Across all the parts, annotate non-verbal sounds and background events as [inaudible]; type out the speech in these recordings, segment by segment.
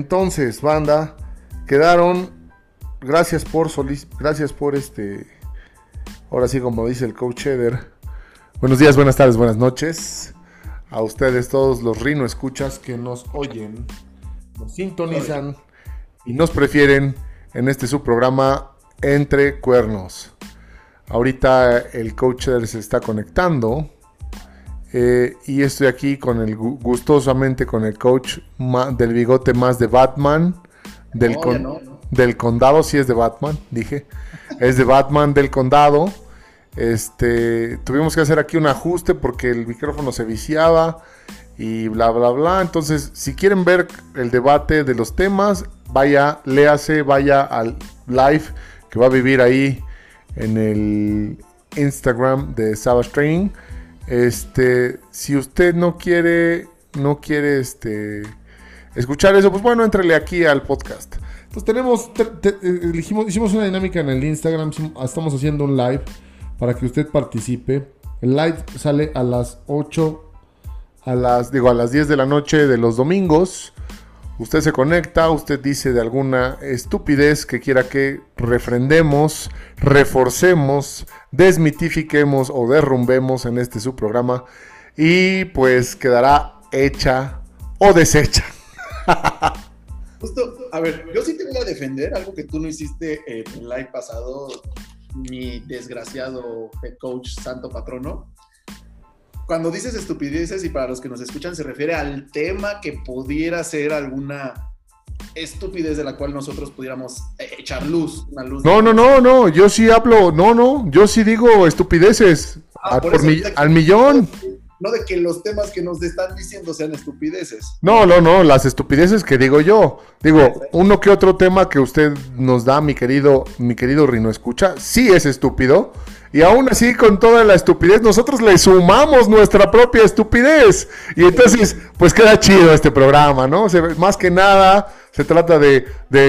Entonces, banda, quedaron. Gracias por gracias por este. Ahora sí, como dice el coach Eder. Buenos días, buenas tardes, buenas noches. A ustedes, todos los Rino escuchas que nos oyen, nos sintonizan y nos prefieren en este subprograma Entre Cuernos. Ahorita el coach Eder se está conectando. Eh, y estoy aquí con el gustosamente con el coach del bigote más de Batman. Del, del condado, sí es de Batman, dije. Es de Batman del condado. Este, tuvimos que hacer aquí un ajuste porque el micrófono se viciaba y bla bla bla. Entonces, si quieren ver el debate de los temas, vaya, léase, vaya al live que va a vivir ahí en el Instagram de Savage Training. Este, si usted no quiere, no quiere este, escuchar eso, pues bueno, entrele aquí al podcast. Entonces tenemos, elegimos, hicimos una dinámica en el Instagram, estamos haciendo un live para que usted participe. El live sale a las 8, a las, digo, a las 10 de la noche de los domingos. Usted se conecta, usted dice de alguna estupidez que quiera que refrendemos, reforcemos, desmitifiquemos o derrumbemos en este su programa y pues quedará hecha o deshecha. [laughs] Justo, a ver, yo sí te voy a defender algo que tú no hiciste en el live pasado, mi desgraciado head coach santo patrono cuando dices estupideces y para los que nos escuchan se refiere al tema que pudiera ser alguna estupidez de la cual nosotros pudiéramos eh, echar luz, una luz. No, no, no, no, yo sí hablo, no, no, yo sí digo estupideces ah, al millón. No de que los temas que nos están diciendo sean estupideces. No, no, no, las estupideces que digo yo. Digo, uno que otro tema que usted nos da, mi querido, mi querido Rino Escucha, sí es estúpido y aún así, con toda la estupidez, nosotros le sumamos nuestra propia estupidez. Y entonces, pues queda chido este programa, ¿no? más que nada, se trata de,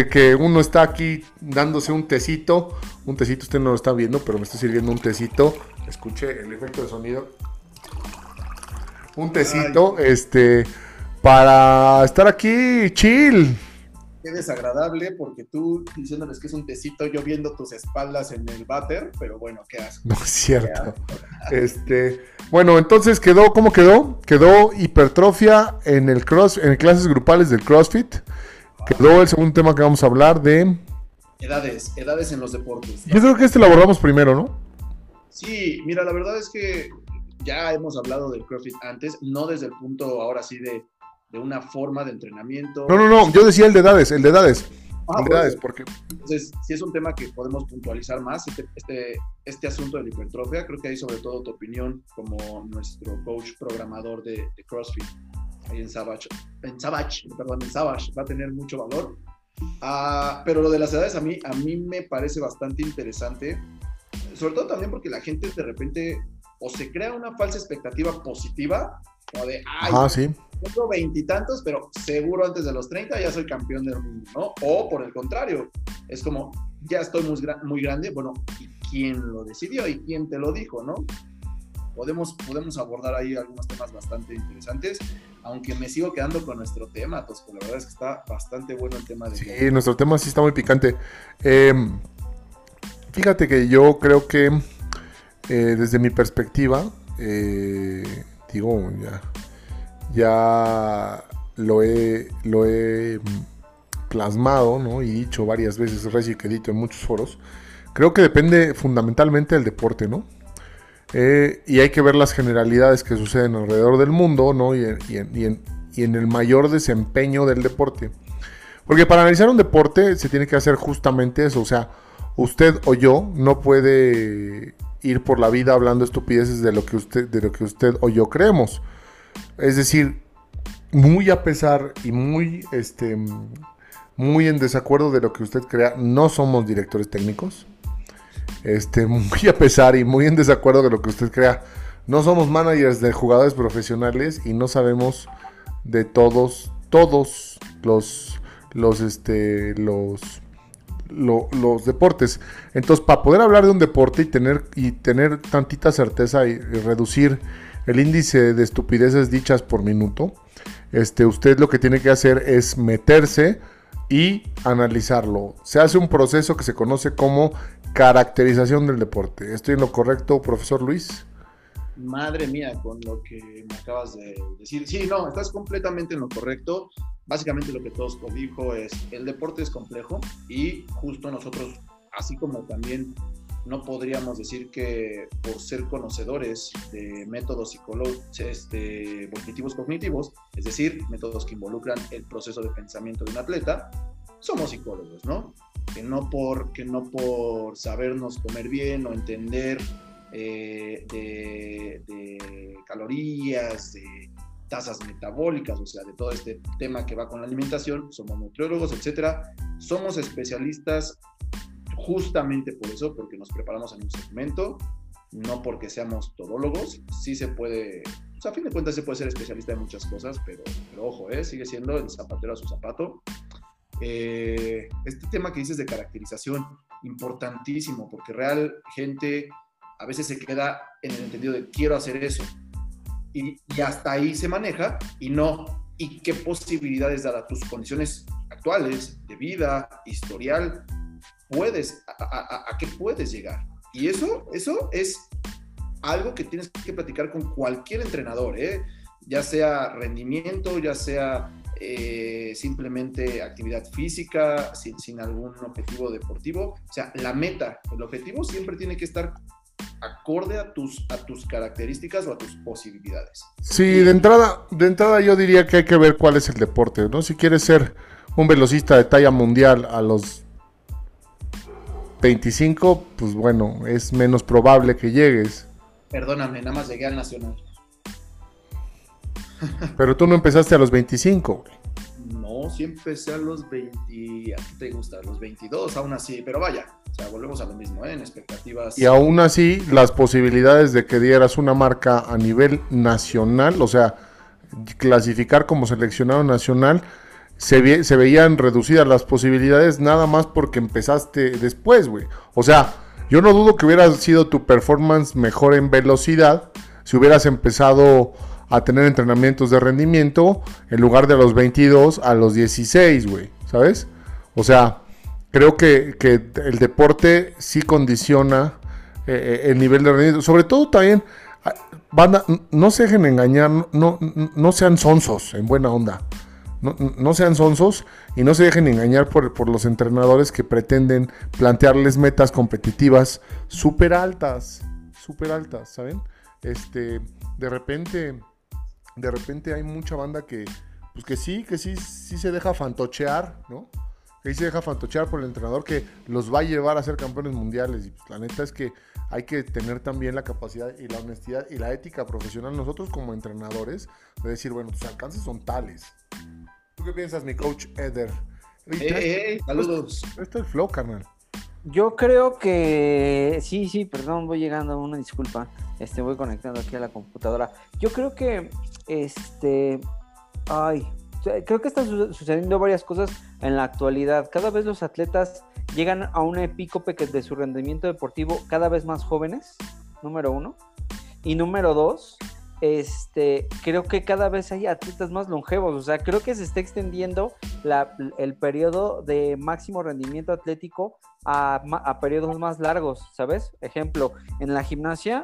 que uno está aquí dándose un tecito. Un tecito, usted no lo está viendo, pero me estoy sirviendo un tecito. Escuche el efecto de sonido. Un tecito, este, para estar aquí chill qué desagradable porque tú diciéndoles que es un tecito, yo viendo tus espaldas en el váter, pero bueno, qué asco. No es cierto. este, bueno, entonces quedó, ¿cómo quedó? Quedó hipertrofia en el cross, en clases grupales del CrossFit. Quedó el segundo tema que vamos a hablar de edades, edades en los deportes. Yo creo que este lo abordamos primero, ¿no? Sí, mira, la verdad es que ya hemos hablado del CrossFit antes, no desde el punto ahora sí de de una forma de entrenamiento. No, no, no, yo decía el de edades, el de edades. Ah, el de edades, porque... Entonces, si es un tema que podemos puntualizar más, este, este, este, asunto de la hipertrofia, creo que hay sobre todo tu opinión como nuestro coach programador de, CrossFit, ahí en Savage, en Savage, perdón, en Savage, va a tener mucho valor. Ah, pero lo de las edades a mí, a mí me parece bastante interesante, sobre todo también porque la gente de repente o se crea una falsa expectativa positiva, o de, ay, sí tengo veintitantos, pero seguro antes de los 30 ya soy campeón del mundo, ¿no? O por el contrario, es como, ya estoy muy, muy grande, bueno, ¿y quién lo decidió y quién te lo dijo, no? Podemos, podemos abordar ahí algunos temas bastante interesantes, aunque me sigo quedando con nuestro tema, Tosco. La verdad es que está bastante bueno el tema de. Sí, nuestro tema sí está muy picante. Em, fíjate que yo creo que eh, desde mi perspectiva, eh, digo, ya ya lo he, lo he plasmado ¿no? y dicho varias veces, Reci que edito en muchos foros, creo que depende fundamentalmente del deporte, ¿no? Eh, y hay que ver las generalidades que suceden alrededor del mundo, ¿no? Y, en, el mayor desempeño del deporte. Porque para analizar un deporte se tiene que hacer justamente eso, o sea, usted o yo no puede ir por la vida hablando estupideces de lo que usted, de lo que usted o yo creemos. Es decir, muy a pesar y muy, este, muy en desacuerdo de lo que usted crea, no somos directores técnicos. Este, [laughs] muy a pesar y muy en desacuerdo de lo que usted crea, no somos managers de jugadores profesionales y no sabemos de todos, todos los, los, este, los, los deportes. Entonces, para poder hablar de un deporte y tener, y tener tantita certeza y reducir el índice de estupideces dichas por minuto, este, usted lo que tiene que hacer es meterse y analizarlo. Se hace un proceso que se conoce como caracterización del deporte. ¿Estoy en lo correcto, profesor Luis? Madre mía, con lo que me acabas de decir. Sí, no, estás completamente en lo correcto. Básicamente lo que todos dijo es, el deporte es complejo y justo nosotros, así como también no podríamos decir que por ser conocedores de métodos este, cognitivos cognitivos, es decir, métodos que involucran el proceso de pensamiento de un atleta, somos psicólogos, ¿no? Que no por, que no por sabernos comer bien o entender eh, de, de calorías, de tasas metabólicas, o sea, de todo este tema que va con la alimentación, somos nutriólogos, etcétera. Somos especialistas justamente por eso, porque nos preparamos en un segmento, no porque seamos todólogos, sí se puede, pues a fin de cuentas se puede ser especialista en muchas cosas, pero, pero ojo, ¿eh? sigue siendo el zapatero a su zapato. Eh, este tema que dices de caracterización, importantísimo, porque real gente a veces se queda en el entendido de quiero hacer eso. Y, y hasta ahí se maneja y no, y qué posibilidades, a tus condiciones actuales de vida, historial, puedes, a, qué puedes llegar. Y eso, eso es algo que tienes que platicar con cualquier entrenador, ¿eh? ya sea rendimiento, ya sea eh, simplemente actividad física, sin, sin, algún objetivo deportivo. O sea, la meta, el objetivo siempre tiene que estar acorde a tus, a tus características o a tus posibilidades. Sí, de entrada, de entrada yo diría que hay que ver cuál es el deporte, ¿no? Si quieres ser un velocista de talla mundial a los 25, pues bueno, es menos probable que llegues. Perdóname, nada más llegué al Nacional. Pero tú no empezaste a los 25, güey. No, sí empecé a los 20. ¿A qué te gusta? Los 22, aún así. Pero vaya, o sea, volvemos a lo mismo, ¿eh? En expectativas. Y aún así, las posibilidades de que dieras una marca a nivel nacional, o sea, clasificar como seleccionado nacional, se, veían reducidas las posibilidades nada más porque empezaste después, güey. O sea, yo no dudo que hubiera sido tu performance mejor en velocidad si hubieras empezado a tener entrenamientos de rendimiento en lugar de los 22 a los 16, güey, ¿sabes? O sea, creo que, el deporte sí condiciona eh, eh, el nivel de rendimiento. Sobre todo también, ah, banda, no se dejen engañar, no, no sean sonsos en buena onda. No, sean sonsos y no se dejen engañar por, los entrenadores que pretenden plantearles metas competitivas súper altas, súper altas, ¿saben? Este, de repente, de repente hay mucha banda que, pues que sí, que sí, sí se deja fantochear, ¿no? Que sí se deja fantochear por el entrenador que los va a llevar a ser campeones mundiales. Y pues, la neta es que hay que tener también la capacidad y la honestidad y la ética profesional nosotros como entrenadores de decir, bueno, tus alcances son tales, ¿Tú qué piensas, mi coach Eder? Hey, saludos. Esto es flow, carnal. Yo creo que sí, sí, perdón, voy llegando, una disculpa. Este, voy conectando aquí a la computadora. Yo creo que, este, ay, creo que están sucediendo varias cosas en la actualidad. Cada vez los atletas llegan a un epícope de su rendimiento deportivo cada vez más jóvenes, número uno. Y número dos, este, creo que cada vez hay atletas más longevos, o sea, creo que se está extendiendo el periodo de máximo rendimiento atlético a, a, periodos más largos, ¿sabes? Ejemplo, en la gimnasia,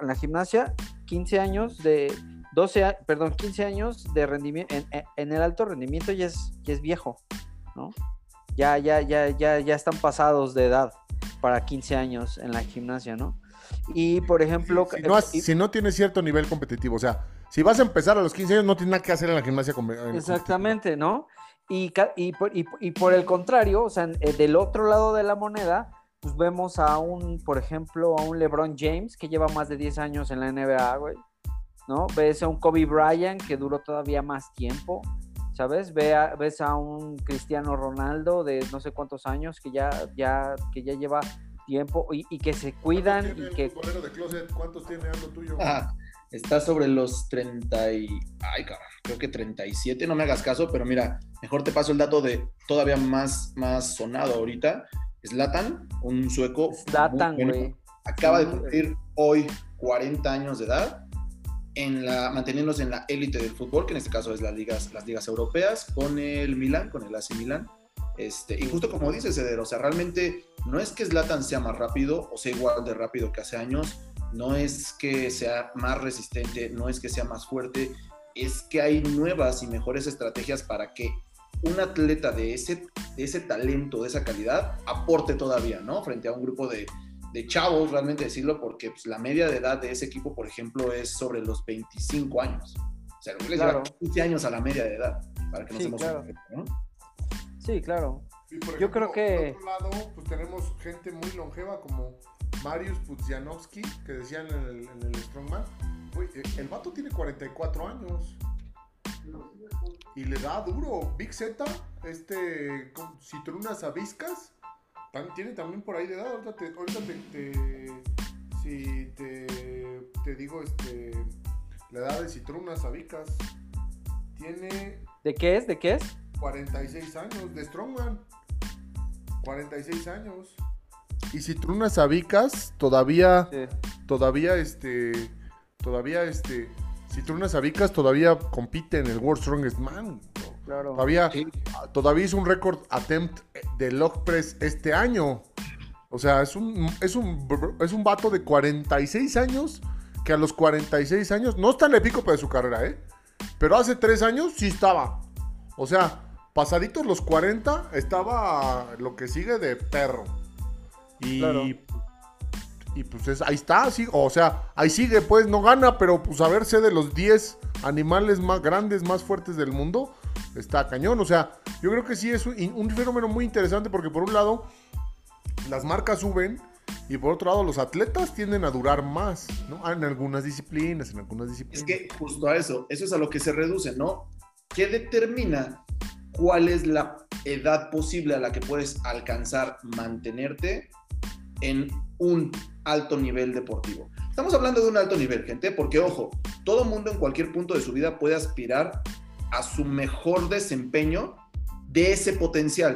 en la gimnasia, 15 años de 12, perdón, 15 años de rendimiento, en, el alto rendimiento ya es, ya es viejo, ¿no? Ya, ya, ya, ya, ya están pasados de edad para 15 años en la gimnasia, ¿no? Y por ejemplo. Si no, si no tienes cierto nivel competitivo, o sea, si vas a empezar a los 15 años, no tienes nada que hacer en la gimnasia. Exactamente, ¿no? Y, y, y, por el contrario, o sea, eh, del otro lado de la moneda, pues vemos a un, por ejemplo, a un LeBron James que lleva más de 10 años en la NBA, güey. ¿No? Ves a un Kobe Bryant que duró todavía más tiempo. ¿sabes? Ve ves a un Cristiano Ronaldo de no sé cuántos años que ya, ya, que ya lleva tiempo y, que se cuidan. y que... de closet? ¿Cuántos tiene algo tuyo? Ah, está sobre los 30 y... Ay, cabrón, creo que 37, no me hagas caso, pero mira, mejor te paso el dato de todavía más, más sonado ahorita. Zlatan, un sueco. Zlatan, güey. Acaba de cumplir hoy 40 años de edad en la, manteniéndose en la élite del fútbol, que en este caso es las ligas, las ligas europeas, con el Milan, con el AC Milan. Este, y justo como dice Ceder, o sea, realmente no es que Zlatan sea más rápido o sea igual de rápido que hace años, no es que sea más resistente, no es que sea más fuerte, es que hay nuevas y mejores estrategias para que un atleta de ese, de ese talento, de esa calidad, aporte todavía, ¿no? Frente a un grupo de, de chavos, realmente decirlo, porque pues, la media de edad de ese equipo, por ejemplo, es sobre los 25 años. O sea, les claro. 15 años a la media de edad, para que sí, claro. ¿no? Sí, claro. Ejemplo, Yo creo que... Por otro lado, pues tenemos gente muy longeva como Marius Pudzianowski, que decían en el, en el Strongman. Uy, el vato tiene 44 años. Y le da duro. Big Z, este, Citrunas Aviscas, tiene también por ahí de edad. Ahorita te, ahorita te, te si te, te, digo, este, la edad de Citrunas Avicas, tiene... ¿De qué es? ¿De qué es? 46 años, de Strongman. 46 años. Y Citrunas Avicas todavía, sí. todavía, este, todavía, este, Citrunas Avicas todavía compite en el World Strongest Man. Claro. Todavía, sí. todavía hizo un récord attempt de log press este año. O sea, es un, es un, es un vato de 46 años que a los 46 años, no está en el pico de su carrera, ¿eh? Pero hace 3 años sí estaba. O sea, pasaditos los 40 estaba lo que sigue de perro. Y, Claro. y pues es- ahí está, sí, o sea, ahí sigue, pues no gana, pero pues a verse de los 10 animales más grandes, más fuertes del mundo, está cañón. O sea, yo creo que sí es un, un fenómeno muy interesante porque por un lado las marcas suben y por otro lado los atletas tienden a durar más, ¿no? En algunas disciplinas, en algunas Es disciplinas. que justo a eso, eso es a lo que se reduce, ¿no? ¿Qué determina cuál es la edad posible a la que puedes alcanzar, mantenerte en un alto nivel deportivo? Estamos hablando de un alto nivel, gente, porque ojo, todo mundo en cualquier punto de su vida puede aspirar a su mejor desempeño de ese potencial.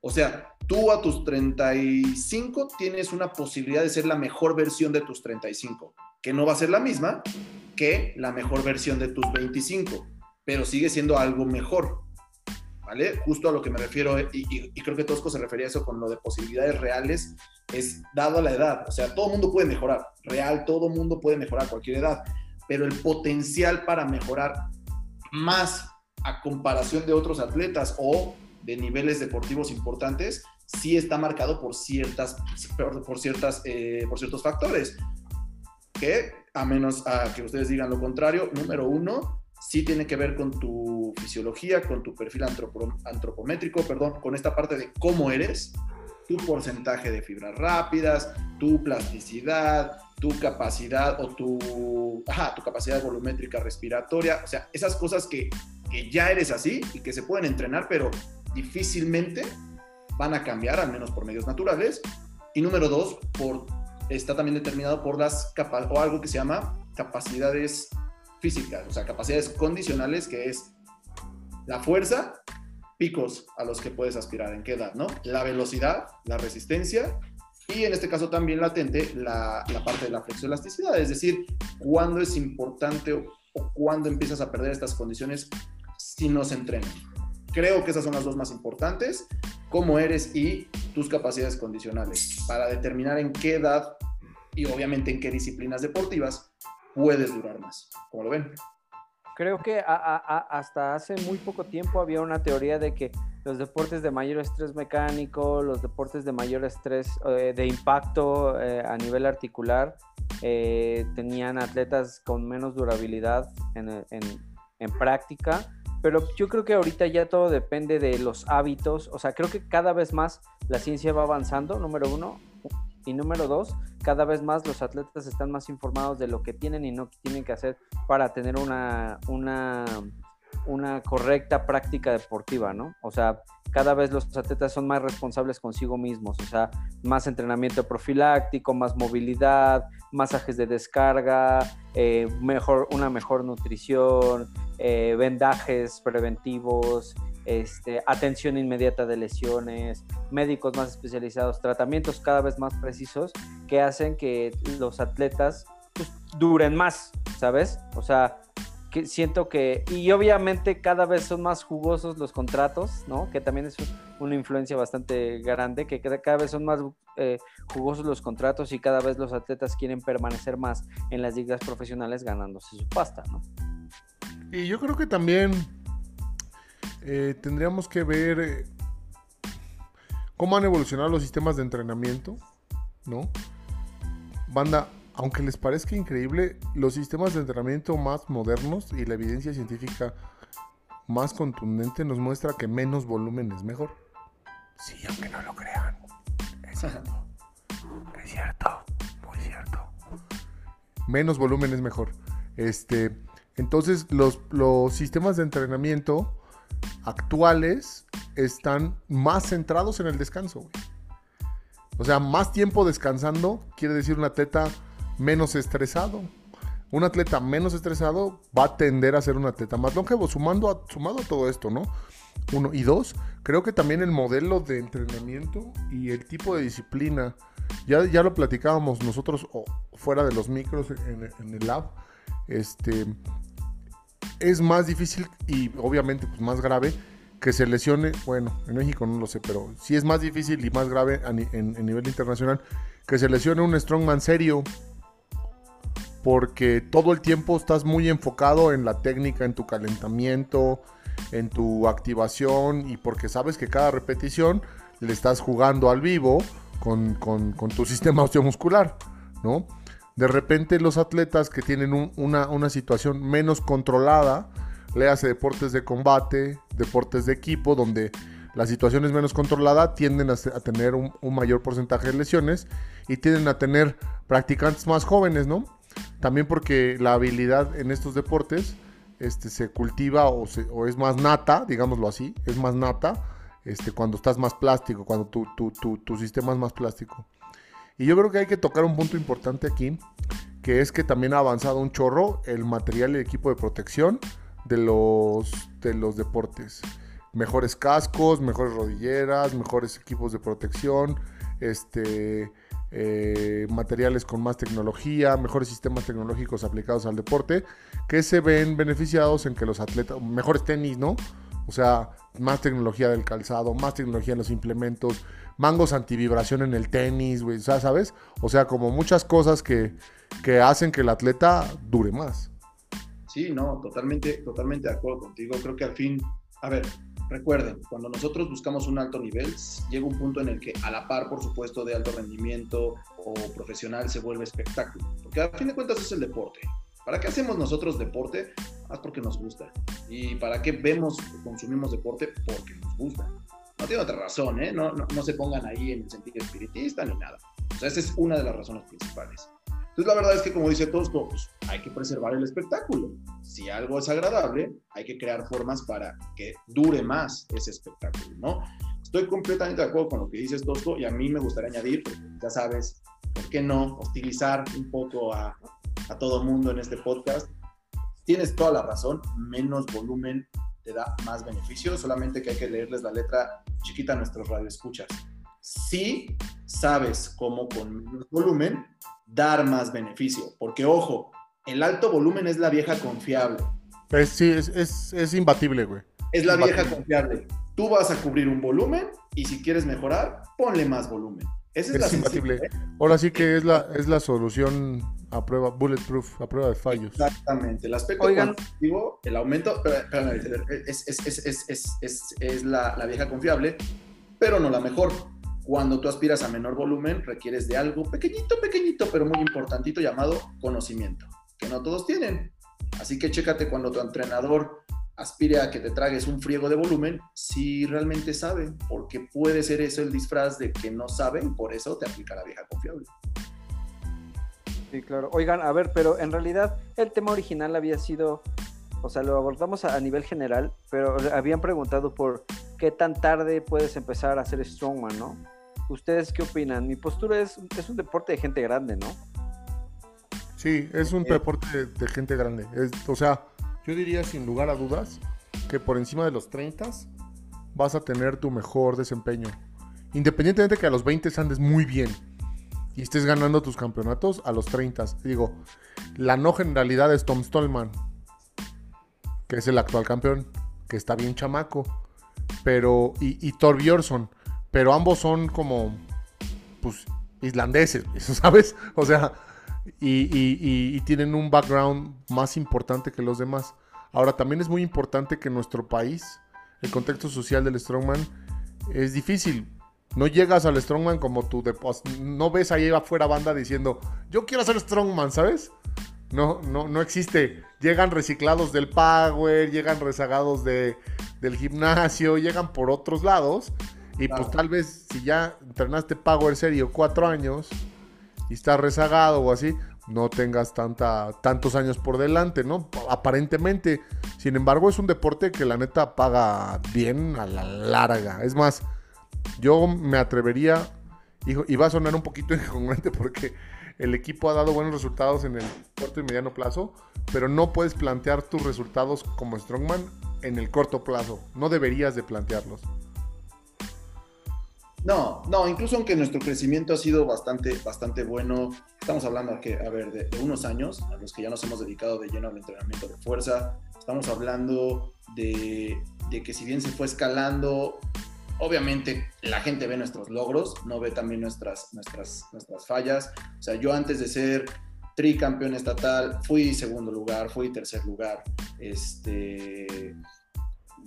O sea, tú a tus 35 tienes una posibilidad de ser la mejor versión de tus 35, que no va a ser la misma que la mejor versión de tus 25, pero sigue siendo algo mejor. ¿Vale? Justo a lo que me refiero, y, y- y creo que Tosco se refería a eso con lo de posibilidades reales, es dado a la edad. O sea, todo mundo puede mejorar, real, todo mundo puede mejorar a cualquier edad, pero el potencial para mejorar más a comparación de otros atletas o de niveles deportivos importantes, sí está marcado por ciertas, por, ciertas, eh, por ciertos factores. Que, a menos a que ustedes digan lo contrario, número uno, sí tiene que ver con tu fisiología, con tu perfil antropo- antropométrico, perdón, con esta parte de cómo eres, tu porcentaje de fibras rápidas, tu plasticidad, tu capacidad o tu, ajá, tu capacidad volumétrica respiratoria, o sea, esas cosas que, que ya eres así y que se pueden entrenar, pero difícilmente van a cambiar, al menos por medios naturales. Y número dos, por, está también determinado por las o algo que se llama capacidades físicas, o sea, capacidades condicionales, que es la fuerza, picos a los que puedes aspirar, en qué edad, ¿no? La velocidad, la resistencia y en este caso también latente la, la parte de la flexoelasticidad, es decir, cuándo es importante o, o cuándo empiezas a perder estas condiciones si no se entrenan. Creo que esas son las dos más importantes, cómo eres y tus capacidades condicionales, para determinar en qué edad y obviamente en qué disciplinas deportivas puedes durar más. ¿Cómo lo ven? Creo que hasta hace muy poco tiempo había una teoría de que los deportes de mayor estrés mecánico, los deportes de mayor estrés eh, de impacto eh, a nivel articular, eh, tenían atletas con menos durabilidad en, en- en práctica. Pero yo creo que ahorita ya todo depende de los hábitos. O sea, creo que cada vez más la ciencia va avanzando, número uno. Y número dos, cada vez más los atletas están más informados de lo que tienen y no tienen que hacer para tener una, una, una correcta práctica deportiva, ¿no? O sea, cada vez los atletas son más responsables consigo mismos, o sea, más entrenamiento profiláctico, más movilidad, masajes de descarga, eh, mejor, una mejor nutrición, eh, vendajes preventivos, este, atención inmediata de lesiones, médicos más especializados, tratamientos cada vez más precisos que hacen que los atletas pues, duren más, ¿sabes? O sea, que siento que, y obviamente cada vez son más jugosos los contratos, ¿no? Que también es una influencia bastante grande, que cada vez son más eh, jugosos los contratos y cada vez los atletas quieren permanecer más en las ligas profesionales ganándose su pasta, ¿no? Y yo creo que también eh, tendríamos que ver eh, cómo han evolucionado los sistemas de entrenamiento, ¿no? Banda, aunque les parezca increíble, los sistemas de entrenamiento más modernos y la evidencia científica más contundente nos muestra que menos volumen es mejor. Sí, aunque no lo crean. Es cierto. Es cierto. Muy cierto. Menos volumen es mejor. Este, entonces, los, los sistemas de entrenamiento actuales están más centrados en el descanso. O sea, más tiempo descansando quiere decir un atleta menos estresado. Un atleta menos estresado va a tender a ser un atleta más longevo, sumando a, sumado a todo esto, ¿no? Uno. Y dos, creo que también el modelo de entrenamiento y el tipo de disciplina, ya, ya lo platicábamos nosotros fuera de los micros en, en el lab, este, es más difícil y obviamente pues, más grave que se lesione, bueno, en México no lo sé, pero sí es más difícil y más grave en, nivel internacional que se lesione un strongman serio. Porque todo el tiempo estás muy enfocado en la técnica, en tu calentamiento, en tu activación y porque sabes que cada repetición le estás jugando al vivo con, tu [laughs] sistema osteomuscular, ¿no? de repente los atletas que tienen una, situación menos controlada, le hace deportes de combate, deportes de equipo, donde la situación es menos controlada, tienden a, tener un, mayor porcentaje de lesiones y tienden a tener practicantes más jóvenes, ¿no? También porque la habilidad en estos deportes este, se cultiva o, es más nata, digámoslo así, es más nata este, cuando estás más plástico, cuando tu, tu sistema es más plástico. Y yo creo que hay que tocar un punto importante aquí, que es que también ha avanzado un chorro el material y el equipo de protección de los, de los deportes. Mejores cascos, mejores rodilleras, mejores equipos de protección, este, eh, materiales con más tecnología, mejores sistemas tecnológicos aplicados al deporte, que se ven beneficiados en que los atletas, mejores tenis, ¿no? O sea, más tecnología del calzado, más tecnología en los implementos, mangos antivibración en el tenis, güey, ¿sabes? O sea, como muchas cosas que, hacen que el atleta dure más. Sí, no, totalmente, totalmente de acuerdo contigo. Creo que al fin, a ver, recuerden, cuando nosotros buscamos un alto nivel, llega un punto en el que a la par, por supuesto, de alto rendimiento o profesional se vuelve espectáculo. Porque al fin de cuentas es el deporte. ¿Para qué hacemos nosotros deporte? Más porque nos gusta. ¿Y para qué vemos, consumimos deporte? Porque nos gusta. No tiene otra razón, ¿eh? No, no, se pongan ahí en el sentido espiritista ni nada. O sea, esa es una de las razones principales. Entonces, la verdad es que, como dice Tosco, pues, hay que preservar el espectáculo. Si algo es agradable, hay que crear formas para que dure más ese espectáculo, ¿no? Estoy completamente de acuerdo con lo que dices, Tosco, y a mí me gustaría añadir, ya sabes, ¿por qué no hostilizar un poco a, a todo mundo en este podcast? Tienes toda la razón, menos volumen te da más beneficio, solamente que hay que leerles la letra chiquita a nuestros radioescuchas. Si sabes cómo con menos volumen dar más beneficio, porque ojo, el alto volumen es la vieja confiable. Pues sí, es, imbatible, güey. Es la vieja confiable. Tú vas a cubrir un volumen y si quieres mejorar, ponle más volumen. Esa es, la imbatible. ¿eh? Ahora sí que es la, es la solución a prueba, bulletproof, a prueba de fallos. Exactamente. El aspecto cuantitativo, el aumento, es, es, la, la, vieja confiable, pero no la mejor. Cuando tú aspiras a menor volumen, requieres de algo pequeñito, pequeñito, pero muy importantito llamado conocimiento, que no todos tienen. Así que chécate cuando tu entrenador aspire a que te tragues un friego de volumen, si realmente sabe, porque puede ser eso el disfraz de que no saben, por eso te aplica la vieja confiable. Sí, claro. Oigan, a ver, pero en realidad el tema original había sido, o sea, lo abordamos a, nivel general, pero habían preguntado por qué tan tarde puedes empezar a hacer strongman, ¿no? ¿Ustedes qué opinan? Mi postura es, es un deporte de gente grande, ¿no? Sí, es un eh, deporte de, gente grande. o sea, yo diría sin lugar a dudas que por encima de los 30 vas a tener tu mejor desempeño. Independientemente que a los 20 andes muy bien y estés ganando tus campeonatos a los 30. Digo, la no generalidad es Tom Stallman, que es el actual campeón, que está bien chamaco, pero y, y Thor Bjornsson, pero ambos son como, pues, islandeses, [laughs] ¿sabes? O sea, y, tienen un background más importante que los demás. Ahora, también es muy importante que nuestro país, el contexto social del Strongman, es difícil. No llegas al Strongman como tú, no ves ahí afuera banda diciendo, yo quiero ser Strongman, ¿sabes? No, no, no existe. Llegan reciclados del Power, llegan rezagados de, del gimnasio, llegan por otros lados. Y pues tal vez si ya entrenaste Power serio cuatro años, y estás rezagado o así, no tengas tanta, tantos años por delante, ¿no? Aparentemente. Sin embargo, es un deporte que la neta paga bien a la larga. Es más, yo me atrevería, y va a sonar un poquito [laughs] incongruente porque el equipo ha dado buenos resultados en el corto y mediano plazo, pero no puedes plantear tus resultados como Strongman en el corto plazo. No deberías de plantearlos. No, no, incluso aunque nuestro crecimiento ha sido bastante, bastante bueno, estamos hablando que, a ver, de, unos años a los que ya nos hemos dedicado de lleno al entrenamiento de fuerza, estamos hablando de, que si bien se fue escalando, obviamente la gente ve nuestros logros, no ve también nuestras, nuestras, nuestras fallas. O sea, yo antes de ser tricampeón estatal, fui segundo lugar, fui tercer lugar. Este,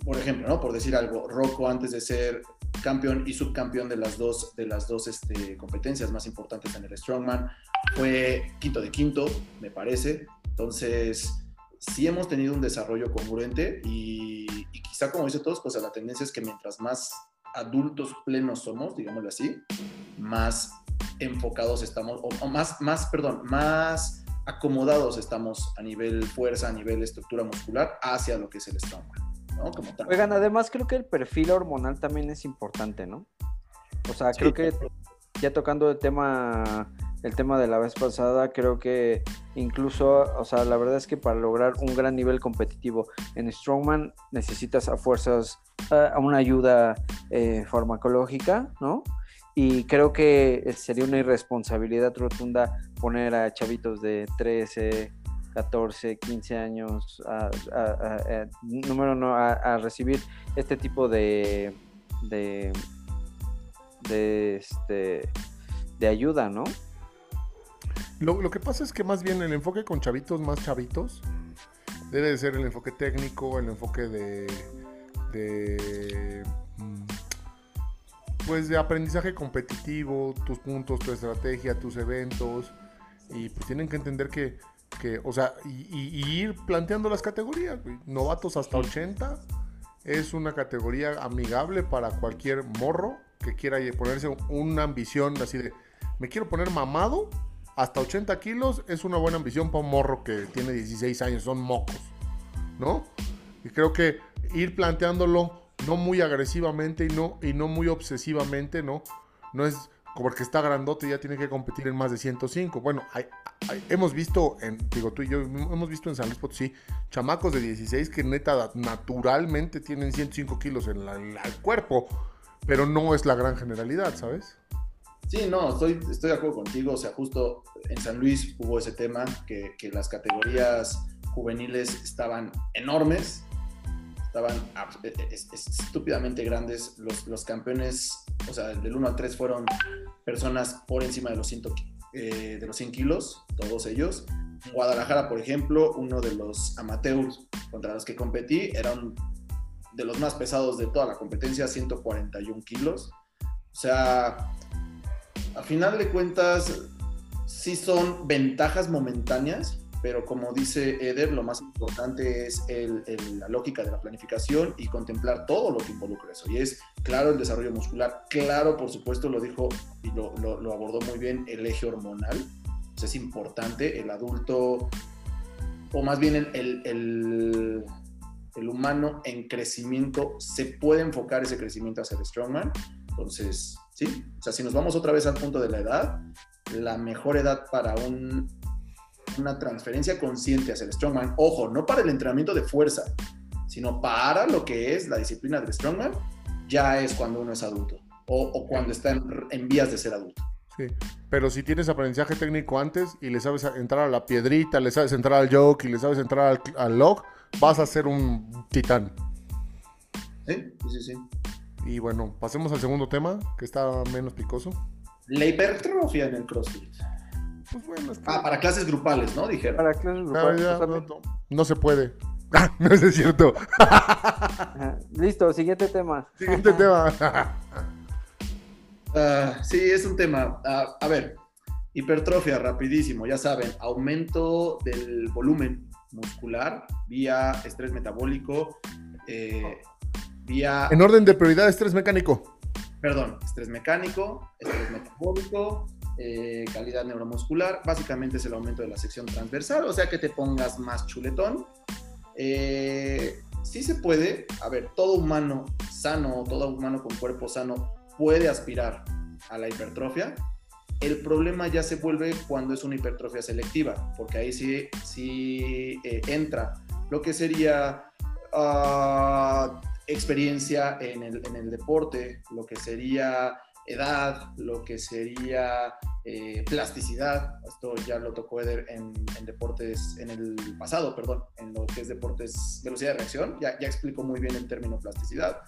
por ejemplo, ¿no? Por decir algo, Rocco antes de ser campeón y subcampeón de las dos, de las dos este, competencias más importantes en el Strongman. Fue quinto de quinto, me parece. Entonces, sí hemos tenido un desarrollo congruente y, quizá, como dice todos, pues la tendencia es que mientras más adultos plenos somos, digámoslo así, más enfocados estamos, o, más, más, perdón, más acomodados estamos a nivel fuerza, a nivel estructura muscular hacia lo que es el Strongman. Oigan, además creo que el perfil hormonal también es importante, ¿no? O sea, creo que ya tocando el tema, el tema de la vez pasada, creo que incluso, o sea, la verdad es que para lograr un gran nivel competitivo en Strongman necesitas a fuerzas a una ayuda eh, farmacológica, ¿no? Y creo que sería una irresponsabilidad rotunda poner a chavitos de 13, 14, 15 años, a, número no, a, recibir este tipo de, de, de, este, de ayuda, ¿no? Lo, que pasa es que más bien el enfoque con chavitos más chavitos debe de ser el enfoque técnico, el enfoque de, de mm, pues de aprendizaje competitivo, tus puntos, tu estrategia, tus eventos y pues tienen que entender que o sea, y, ir planteando las categorías, Novatos hasta 80 es una categoría amigable para cualquier morro que quiera ponerse una ambición así de, me quiero poner mamado hasta 80 kilos, es una buena ambición para un morro que tiene 16 años, son mocos, ¿no? Y creo que ir planteándolo no muy agresivamente y no, y no muy obsesivamente, ¿no? No es porque está grandote y ya tiene que competir en más de 105. Bueno, hemos visto, en, digo tú y yo, hemos visto en San Luis Potosí chamacos de 16 que neta naturalmente tienen 105 kilos en, el cuerpo, pero no es la gran generalidad, ¿sabes? Sí, no, estoy, estoy de acuerdo contigo. O sea, justo en San Luis hubo ese tema, que las categorías juveniles estaban enormes estaban e, e, estúpidamente grandes. Los, los campeones, o sea, del 1 al 3 fueron personas por encima de los, 100, eh, de los 100 kilos, todos ellos. Guadalajara, por ejemplo, uno de los amateurs contra los que competí eran de los más pesados de toda la competencia, 141 kilos. O sea, a final de cuentas, sí son ventajas momentáneas, pero como dice Eder, lo más importante es la lógica de la planificación y contemplar todo lo que involucra eso. Y es, claro, el desarrollo muscular, claro, por supuesto, lo dijo y lo, abordó muy bien, el eje hormonal. es importante, el adulto, o más bien el, el, humano en crecimiento, se puede enfocar ese crecimiento hacia el strongman. Entonces, sí, o sea, si nos vamos otra vez al punto de la edad, la mejor edad para un una transferencia consciente hacia el strongman. Ojo, no para el entrenamiento de fuerza, sino para lo que es la disciplina del strongman, ya es cuando uno es adulto o, cuando está en, vías de ser adulto. Sí, pero si tienes aprendizaje técnico antes y le sabes entrar a la piedrita, le sabes entrar al yoke y le sabes entrar al, al log, vas a ser un titán. Sí, sí, sí. Y bueno, pasemos al segundo tema, que está menos picoso. La hipertrofia en el CrossFit. Pues bueno, Ah, para clases grupales, ¿no? Dijeron. Para clases Ah, grupales, ya, no, también. no, no se puede. [laughs] Ah, no es cierto. Listo, siguiente tema. Siguiente [laughs] tema. [laughs] Ah, sí, es un tema. A ver, hipertrofia, rapidísimo, ya saben, aumento del volumen muscular vía estrés metabólico, eh, vía, en orden de prioridad, estrés mecánico. perdón, estrés mecánico, estrés metabólico, eh, calidad neuromuscular, básicamente es el aumento de la sección transversal, o sea que te pongas más chuletón. Eh, sí se puede, a ver, todo humano sano, todo humano con cuerpo sano puede aspirar a la hipertrofia. El problema ya se vuelve cuando es una hipertrofia selectiva, porque ahí sí, sí eh, entra lo que sería ah, experiencia en el, en el deporte, lo que sería edad, lo que sería eh, plasticidad. Esto ya lo tocó Eder en, deportes, en el pasado, perdón, en lo que es deportes velocidad de reacción. Ya, ya explicó muy bien el término plasticidad.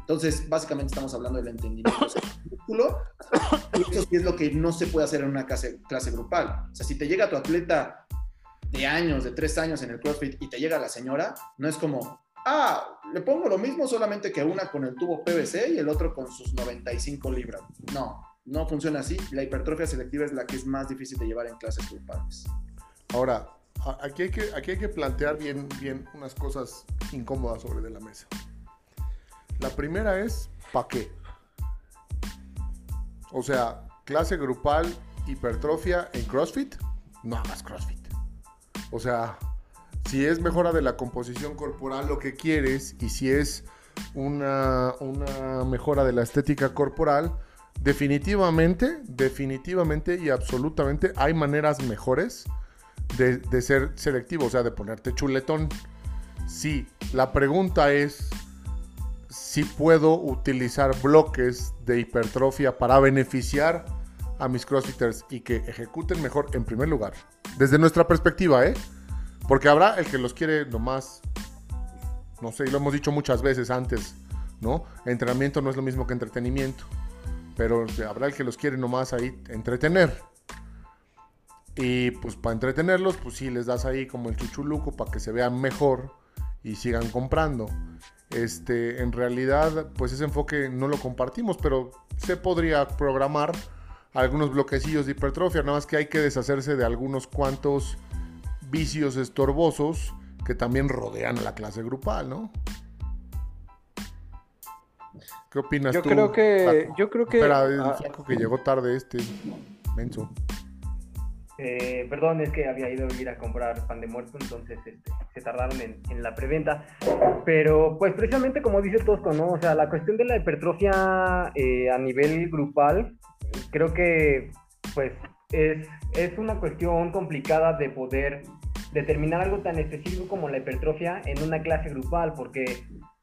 Entonces, básicamente estamos hablando del entendimiento del músculo. Y eso sí es lo que no se puede hacer en una clase, clase grupal. O sea, si te llega tu atleta de años, de tres años en el CrossFit y te llega la señora, no es como, ah, le pongo lo mismo solamente que una con el tubo PVC y el otro con sus 95 libras. No, no funciona así. La hipertrofia selectiva es la que es más difícil de llevar en clases grupales. Ahora, aquí hay que, aquí hay que plantear bien, bien unas cosas incómodas sobre de la mesa. La primera es, ¿para qué? O sea, clase grupal, hipertrofia en CrossFit, no hagas CrossFit. O sea, si es mejora de la composición corporal lo que quieres y si es una, mejora de la estética corporal, definitivamente, definitivamente y absolutamente hay maneras mejores de, de, ser selectivo, o sea, de ponerte chuletón. Sí, la pregunta es si puedo utilizar bloques de hipertrofia para beneficiar a mis crossfitters y que ejecuten mejor en primer lugar. Desde nuestra perspectiva, ¿eh? Porque habrá el que los quiere nomás, no sé, y lo hemos dicho muchas veces antes, ¿no? Entrenamiento no es lo mismo que entretenimiento, pero habrá el que los quiere nomás ahí entretener. Y pues para entretenerlos, pues sí, les das ahí como el chuchuluco para que se vean mejor y sigan comprando. Este, en realidad, pues ese enfoque no lo compartimos, pero se podría programar algunos bloquecillos de hipertrofia, nada más que hay que deshacerse de algunos cuantos vicios estorbosos que también rodean a la clase grupal, ¿no? ¿Qué opinas yo tú? Creo que, Paco? yo creo que... Espera, el ah, que llegó tarde este, menso. Eh, perdón, es que había ido a ir a comprar pan de muerto, entonces este, se tardaron en, en, la preventa. Pero, pues precisamente como dice Tosco, ¿no? O sea, la cuestión de la hipertrofia eh, a nivel grupal, creo que, pues, es, es una cuestión complicada de poder determinar algo tan específico como la hipertrofia en una clase grupal, porque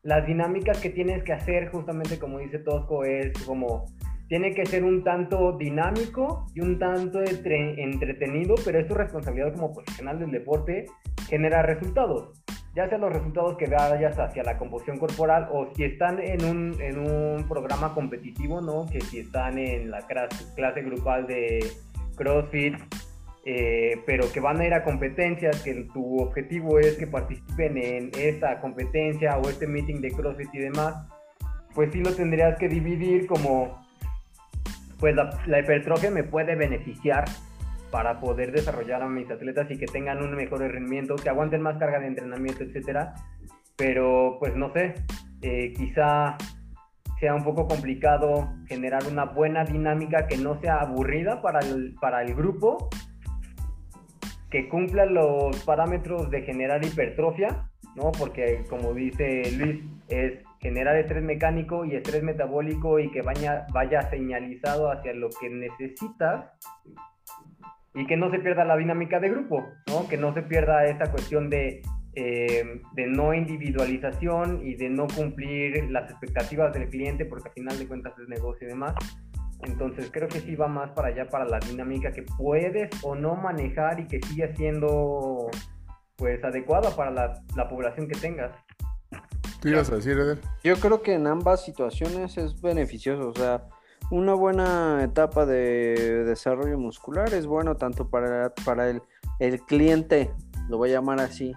las dinámicas que tienes que hacer, justamente como dice Tosco, es como tiene que ser un tanto dinámico y un tanto entre, entretenido, pero es tu responsabilidad como profesional del deporte generar resultados. Ya sean los resultados que vayas hacia la composición corporal o si están en un, en un programa competitivo, ¿no? Que si están en la clase, clase grupal de CrossFit, eh, pero que van a ir a competencias, que tu objetivo es que participen en esta competencia o este meeting de CrossFit y demás, pues sí lo tendrías que dividir como pues la, la, hipertrofia me puede beneficiar para poder desarrollar a mis atletas y que tengan un mejor rendimiento, que aguanten más carga de entrenamiento, etcétera. Pero pues no sé, eh, quizá sea un poco complicado generar una buena dinámica que no sea aburrida para el, para el grupo, que cumpla los parámetros de generar hipertrofia, ¿no? Porque como dice Luis, es generar estrés mecánico y estrés metabólico y que vaya, señalizado hacia lo que necesitas y que no se pierda la dinámica de grupo, ¿no? que no se pierda esta cuestión de, eh, de no individualización y de no cumplir las expectativas del cliente porque al final de cuentas es negocio y demás. Entonces creo que sí va más para allá, para la dinámica que puedes o no manejar y que sigue siendo pues adecuada para la, la población que tengas. ¿Qué ibas a decir, Eder? Yo creo que en ambas situaciones es beneficioso, o sea, una buena etapa de desarrollo muscular es bueno tanto para, para el, el cliente, lo voy a llamar así,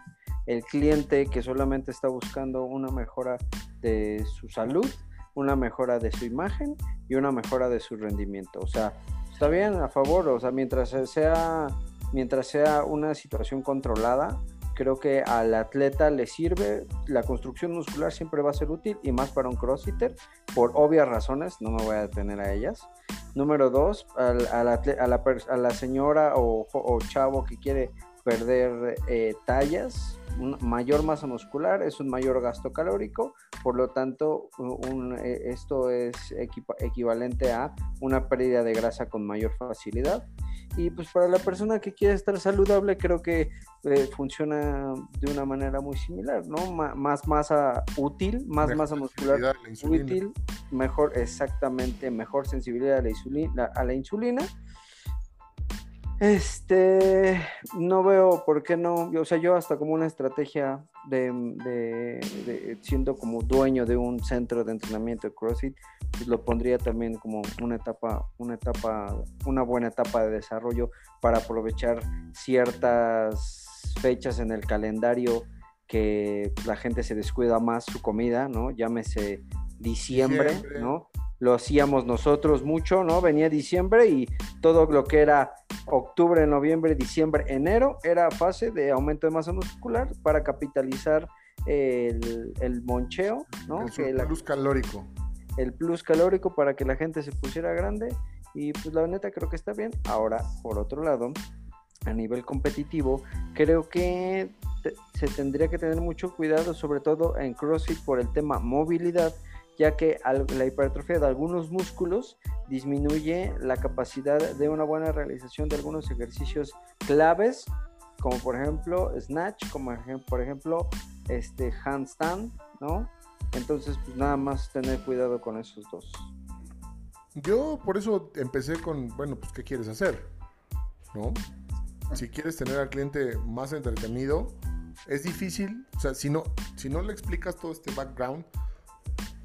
el cliente que solamente está buscando una mejora de su salud, una mejora de su imagen y una mejora de su rendimiento. O sea, está bien, a favor, o sea, mientras sea, mientras sea una situación controlada, creo que al atleta le sirve, la construcción muscular siempre va a ser útil y más para un crossfitter, por obvias razones, no me voy a detener a ellas. Número dos, al, a, la, señora o, chavo que quiere perder eh, tallas, mayor masa muscular es un mayor gasto calórico, por lo tanto eh, esto es equivalente a una pérdida de grasa con mayor facilidad. Y pues para la persona que quiere estar saludable creo que eh, funciona de una manera muy similar, ¿no? más masa útil, más masa muscular útil, mejor, exactamente, mejor sensibilidad a la insulina, a la insulina este, no veo por qué no, o sea, yo hasta como una estrategia de, de, siendo como dueño de un centro de entrenamiento de CrossFit, pues lo pondría también como una etapa, una etapa, una buena etapa de desarrollo para aprovechar ciertas fechas en el calendario que la gente se descuida más su comida, ¿no? Llámese diciembre, diciembre. ¿no? Lo hacíamos nosotros mucho, ¿no? Venía diciembre y todo lo que era octubre, noviembre, diciembre, enero era fase de aumento de masa muscular para capitalizar el, moncheo, ¿no? El plus calórico. El plus calórico para que la gente se pusiera grande y pues la neta creo que está bien. Ahora, por otro lado, a nivel competitivo, creo que se tendría que tener mucho cuidado, sobre todo en CrossFit por el tema movilidad ya que la hipertrofia de algunos músculos disminuye la capacidad de una buena realización de algunos ejercicios claves, como por ejemplo snatch, como por ejemplo este handstand, ¿no? Entonces, pues nada más tener cuidado con esos dos. Yo por eso empecé con, bueno, pues ¿qué quieres hacer? ¿No? Si quieres tener al cliente más entretenido, es difícil, o sea, si no, si no le explicas todo este background,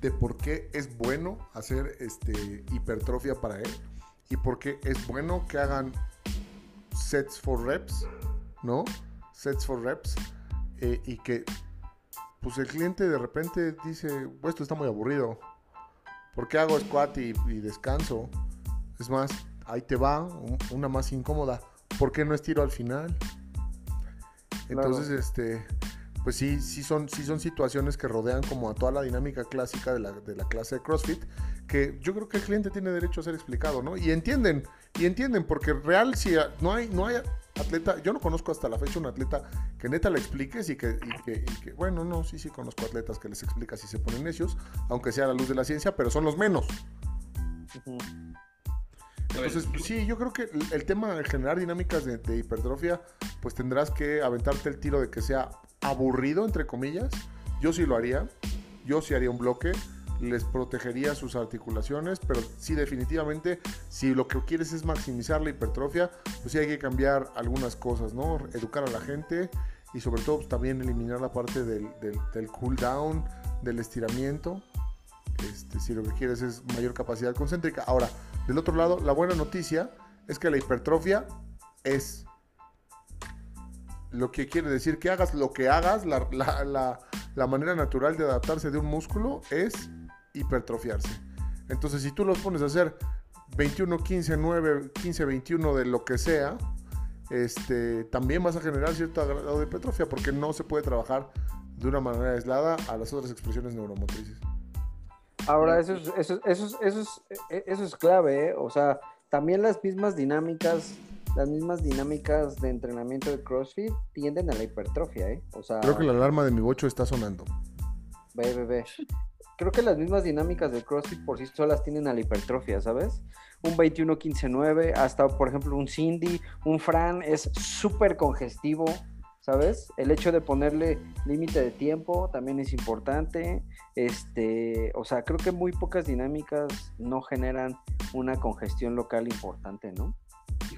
de por qué es bueno hacer este, hipertrofia para él y por qué es bueno que hagan sets for reps, ¿no? Sets for reps eh, y que pues el cliente de repente dice, pues esto está muy aburrido, ¿por qué hago squat y, descanso? Es más, ahí te va, una más incómoda, ¿por qué no estiro al final? Entonces, este, pues sí, sí son, sí son situaciones que rodean como a toda la dinámica clásica de la, de la clase de CrossFit, que yo creo que el cliente tiene derecho a ser explicado, ¿no? Y entienden, y entienden, porque real si no hay, no hay atleta, yo no conozco hasta la fecha un atleta que neta le expliques y que, bueno, no, sí, sí conozco atletas que les explicas y se ponen necios, aunque sea a la luz de la ciencia, pero son los menos. Entonces, sí, yo creo que el, tema de generar dinámicas de, de, hipertrofia, pues tendrás que aventarte el tiro de que sea aburrido, entre comillas. Yo sí lo haría. Yo sí haría un bloque. Les protegería sus articulaciones, pero sí definitivamente, si lo que quieres es maximizar la hipertrofia, pues sí hay que cambiar algunas cosas, ¿no? Educar a la gente y sobre todo pues, también eliminar la parte del, del, cool down, del estiramiento. Este, si lo que quieres es mayor capacidad concéntrica. Ahora, del otro lado, la buena noticia es que la hipertrofia es lo que quiere decir que hagas lo que hagas, la, manera natural de adaptarse de un músculo es hipertrofiarse. Entonces, si tú los pones a hacer 21, 15, 9, 15, 21 de lo que sea, este, también vas a generar cierto grado de hipertrofia porque no se puede trabajar de una manera aislada a las otras expresiones neuromotrices. Ahora, eso es, eso, eso, eso, eso es clave, ¿eh? o sea, también las mismas dinámicas las mismas dinámicas de entrenamiento de CrossFit tienden a la hipertrofia, ¿eh? O sea, Creo que la alarma de mi bocho está sonando. Ve, ve, ve. Creo que las mismas dinámicas de CrossFit por sí solas tienen a la hipertrofia, ¿sabes? Un 21-15-9, hasta por ejemplo un Cindy, un Fran es súper congestivo, ¿sabes? El hecho de ponerle límite de tiempo también es importante. Este, o sea, creo que muy pocas dinámicas no generan una congestión local importante, ¿no?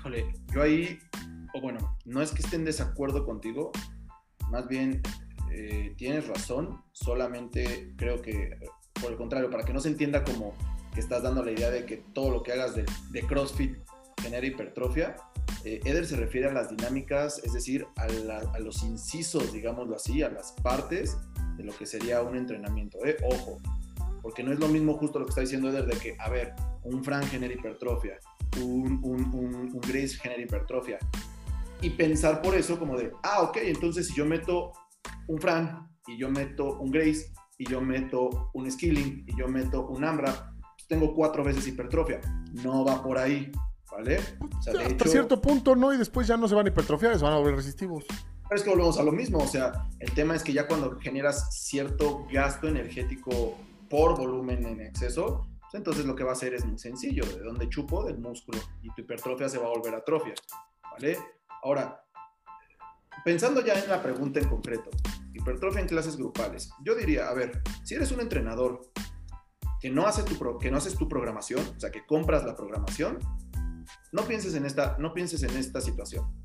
Híjole, yo ahí, o bueno, no es que esté en desacuerdo contigo, más bien eh, tienes razón, solamente creo que, por el contrario, para que no se entienda como que estás dando la idea de que todo lo que hagas de, CrossFit genera hipertrofia, eh, Eder se refiere a las dinámicas, es decir, a, a, los incisos, digámoslo así, a las partes de lo que sería un entrenamiento. ¿eh? Ojo, porque no es lo mismo justo lo que está diciendo Eder de que, a ver, un Fran genera hipertrofia, un, un, un, un Grace genera hipertrofia. Y pensar por eso como de, ah, ok, entonces si yo meto un Fran y yo meto un Grace y yo meto un Skilling y yo meto un AMRAP, pues tengo cuatro veces hipertrofia. No va por ahí, ¿vale? O sea, Hasta hecho, cierto punto, ¿no? Y después ya no se van a hipertrofiar, se van a volver resistivos. Pero es que volvemos a lo mismo, o sea, el tema es que ya cuando generas cierto gasto energético por volumen en exceso, entonces lo que va a hacer es muy sencillo, de dónde chupo, del músculo, y tu hipertrofia se va a volver atrofia, ¿vale? Ahora, pensando ya en la pregunta en concreto, hipertrofia en clases grupales, yo diría, a ver, si eres un entrenador que no, hace tu que no haces tu programación, o sea, que compras la programación, no pienses en esta, no pienses en esta situación.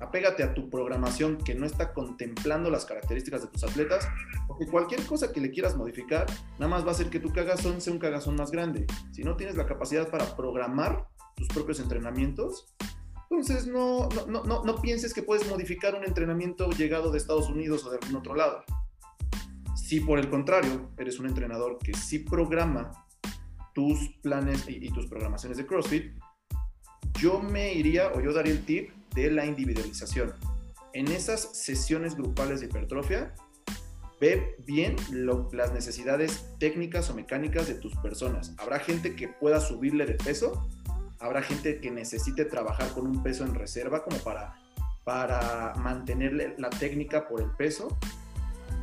Apégate a tu programación que no está contemplando las características de tus atletas, porque cualquier cosa que le quieras modificar, nada más va a hacer que tu cagazón sea un cagazón más grande. Si no tienes la capacidad para programar tus propios entrenamientos, entonces no, no, no, no pienses que puedes modificar un entrenamiento llegado de Estados Unidos o de algún otro lado. Si por el contrario eres un entrenador que sí programa tus planes y, y tus programaciones de CrossFit, yo me iría o yo daría el tip de la individualización. En esas sesiones grupales de hipertrofia, ve bien las necesidades técnicas o mecánicas de tus personas. Habrá gente que pueda subirle de peso, habrá gente que necesite trabajar con un peso en reserva como para, para mantenerle la técnica por el peso.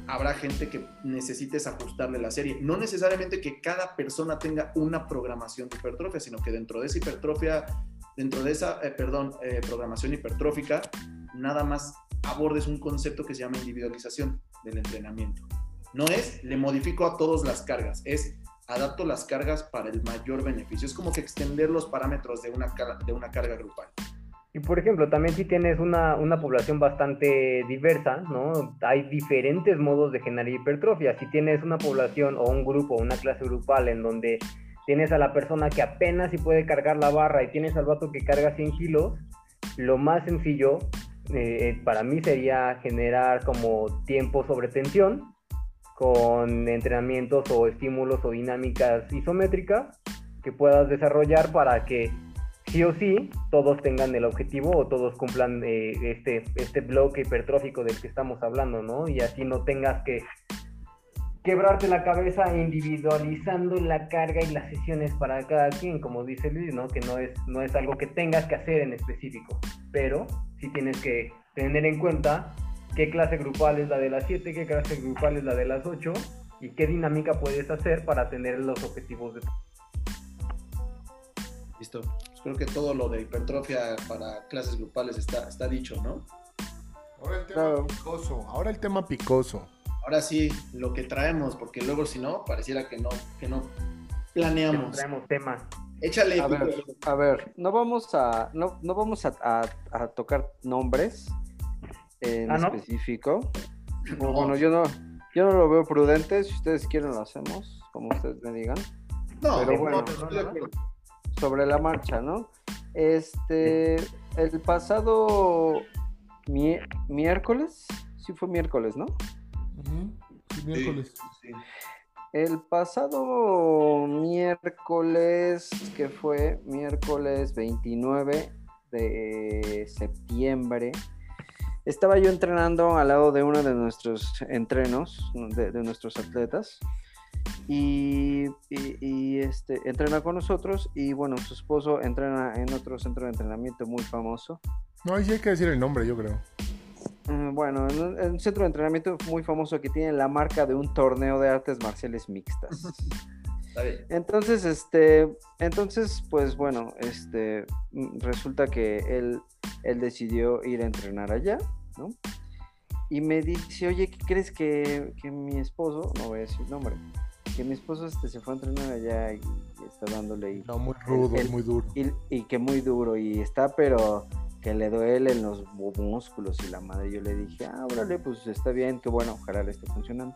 Habrá gente que necesites ajustarle la serie. No necesariamente que cada persona tenga una programación de hipertrofia, sino que dentro de esa hipertrofia dentro de esa, eh, perdón, eh, programación hipertrófica, nada más abordes un concepto que se llama individualización del entrenamiento. No es, le modifico a todos las cargas, es adapto las cargas para el mayor beneficio. Es como que extender los parámetros de una, de una carga grupal. Y por ejemplo, también si tienes una, una, población bastante diversa, ¿no? Hay diferentes modos de generar hipertrofia. Si tienes una población o un grupo, una clase grupal en donde tienes a la persona que apenas si puede cargar la barra y tienes al vato que carga 100 kilos, lo más sencillo eh, para mí sería generar como tiempo sobre tensión con entrenamientos o estímulos o dinámicas isométricas que puedas desarrollar para que sí o sí todos tengan el objetivo o todos cumplan eh, este, este bloque hipertrófico del que estamos hablando, ¿no? Y así no tengas que quebrarte la cabeza individualizando la carga y las sesiones para cada quien, como dice Luis, ¿no? Que no es, no es algo que tengas que hacer en específico, pero sí tienes que tener en cuenta qué clase grupal es la de las 7, qué clase grupal es la de las 8 y qué dinámica puedes hacer para tener los objetivos de Listo. Pues creo que todo lo de hipertrofia para clases grupales está, está dicho, ¿no? Ahora el tema picoso. Ahora el tema picoso ahora sí, lo que traemos, porque luego si no, pareciera que no, que no planeamos. traemos tema. Échale. A ver, a ver, no vamos a, no, no vamos a, a, tocar nombres en ¿Ah, específico. Bueno, yo no, yo no lo veo prudente. Si ustedes quieren lo hacemos, como ustedes me digan. No, pero bueno, sobre la marcha, ¿no? Este, el pasado miércoles, sí fue miércoles, ¿no? Miércoles. El pasado miércoles, que fue miércoles 29 de septiembre, estaba yo entrenando al lado de uno de nuestros entrenos, de, nuestros atletas, y, este, entrena con nosotros y bueno, su esposo entrena en otro centro de entrenamiento muy famoso. No, ahí sí hay que decir el nombre, yo creo. Mm, bueno, en un, centro de entrenamiento muy famoso que tiene la marca de un torneo de artes marciales mixtas. [laughs] Entonces, este, entonces, pues bueno, este, mm, resulta que él, él decidió ir a entrenar allá, ¿no? Y me dice, oye, ¿qué crees que, que mi esposo, no voy a decir nombre, que mi esposo este, se fue a entrenar allá y, está dándole. Y, no, muy rudo, muy duro. Y, que muy duro, y está, pero que le duele en los músculos y la madre. Yo le dije, ah, órale, pues está bien, qué bueno, ojalá le esté funcionando.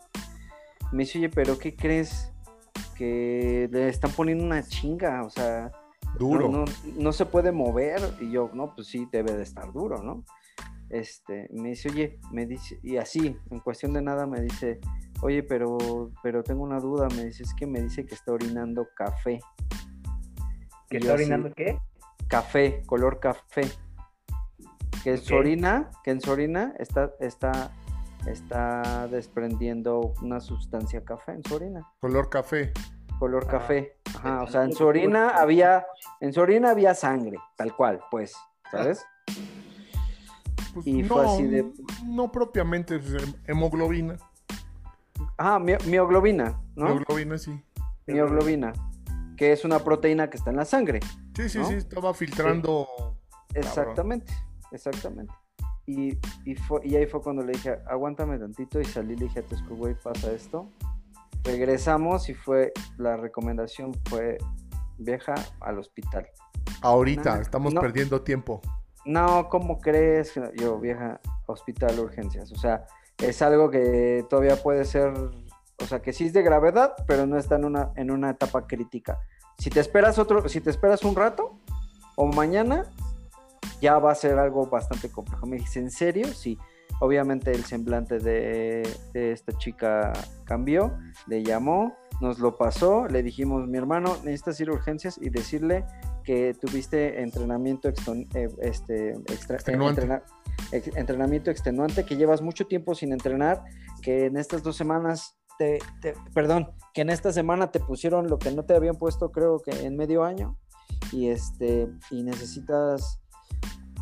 Me dice, oye, pero ¿qué crees? Que le están poniendo una chinga, o sea, duro. No, no, se puede mover. Y yo, no, pues sí, debe de estar duro, ¿no? Este, me dice, oye, me dice, y así, en cuestión de nada, me dice, oye, pero, pero tengo una duda, me dice, es que me dice que está orinando café. ¿Que está orinando qué? Café, color café. Que en su orina, que en su orina está, está, está desprendiendo una sustancia café en su orina. Color café. Color ah. café. Ajá, o sea, en su orina había, en su orina había sangre, tal cual, pues, ¿sabes? Pues y fue así de. No propiamente hemoglobina. Ah, mioglobina, ¿no? Mioglobina, sí. Mioglobina, que es una proteína que está en la sangre. Sí, sí, sí, estaba filtrando. Exactamente, exactamente. Y, y, fue, y ahí fue cuando le dije, aguántame tantito y salí, le dije a Tesco, güey, pasa esto. Regresamos y fue, la recomendación fue, vieja al hospital. Ahorita, estamos perdiendo tiempo. No, ¿cómo crees? Yo, vieja, hospital, urgencias. O sea, es algo que todavía puede ser, o sea, que sí es de gravedad, pero no está en una, en una etapa crítica. Si te esperas otro, si te esperas un rato o mañana, ya va a ser algo bastante complejo. Me dice, ¿en serio? Sí. Obviamente el semblante de, esta chica cambió, le llamó, nos lo pasó, le dijimos, mi hermano, necesitas ir a urgencias y decirle que tuviste entrenamiento eh, este, extra, entrenamiento extenuante, que llevas mucho tiempo sin entrenar, que en estas dos semanas te, perdón, que en esta semana te pusieron lo que no te habían puesto creo que en medio año y este y necesitas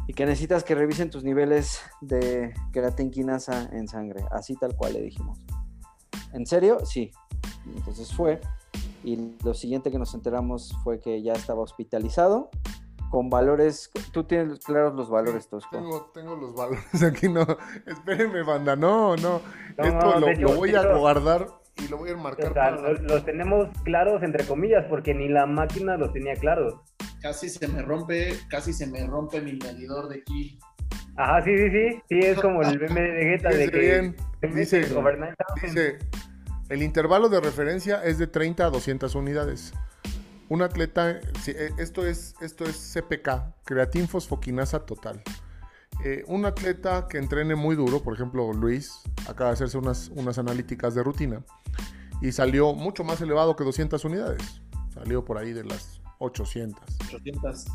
y que necesitas que revisen tus niveles de queratinquinasa en sangre, así tal cual le dijimos. ¿En serio? Sí. Entonces fue y lo siguiente que nos enteramos fue que ya estaba hospitalizado con valores. Tú tienes claros los valores, Tosco. Tengo, tengo los valores [laughs] aquí, no. Espérenme, banda, no, no. Esto lo, voy a guardar y lo voy a marcar. O sea, los, tenemos claros, entre comillas, porque ni la máquina los tenía claros. Casi se me rompe, casi se me rompe mi medidor de aquí. Ajá, sí, sí, sí. Sí, es como el meme de Vegeta [laughs] de que. Bien. Dice, dice, el intervalo de referencia es de 30 a 200 unidades. Un atleta, eh, esto es, esto es CPK, creatin fosfoquinasa total. Eh, un atleta que entrene muy duro, por ejemplo Luis, acaba de hacerse unas, unas analíticas de rutina y salió mucho más elevado que 200 unidades. Salió por ahí de las 800. 800.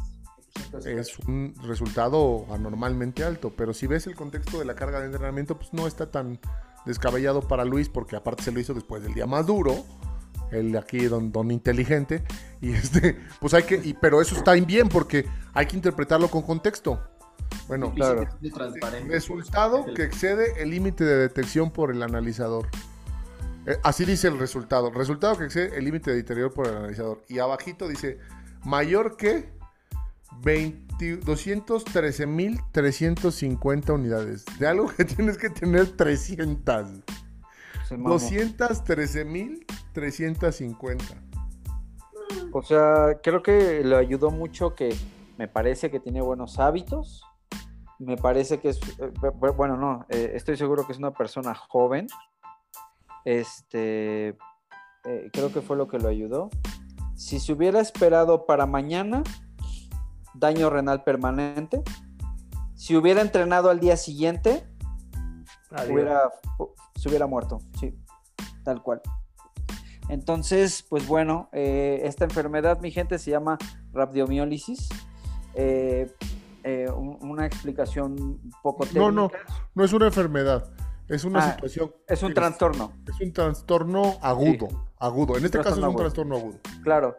Es un resultado anormalmente alto, pero si ves el contexto de la carga de entrenamiento, pues no está tan descabellado para Luis, porque aparte se lo hizo después del día más duro el aquí don, don inteligente y [laughs] este pues hay que pero eso está bien porque hay que interpretarlo con contexto. Bueno claro. resultado que excede el límite de detección por el analizador. Eh, así dice el resultado. Resultado que excede el límite de detección por el analizador. Y abajito dice mayor que 213.350 unidades de algo que [laughs] tienes que tener 300 213.350. O sea, creo que le ayudó mucho que me parece que tiene buenos hábitos. Me parece que es, eh, bueno, no, eh, estoy seguro que es una persona joven. Este, eh, creo que fue lo que lo ayudó. Si se hubiera esperado para mañana, daño renal permanente. Si hubiera entrenado al día siguiente, hubiera, se hubiera muerto, sí, tal cual. Entonces, pues bueno, eh, esta enfermedad, mi gente, se llama rhabdomiólisis. Eh, eh, una explicación poco técnica. No, no, no es una enfermedad. Es una ah, situación. Es un trastorno. Es un trastorno agudo. Agudo. En este caso es un trastorno agudo. Claro.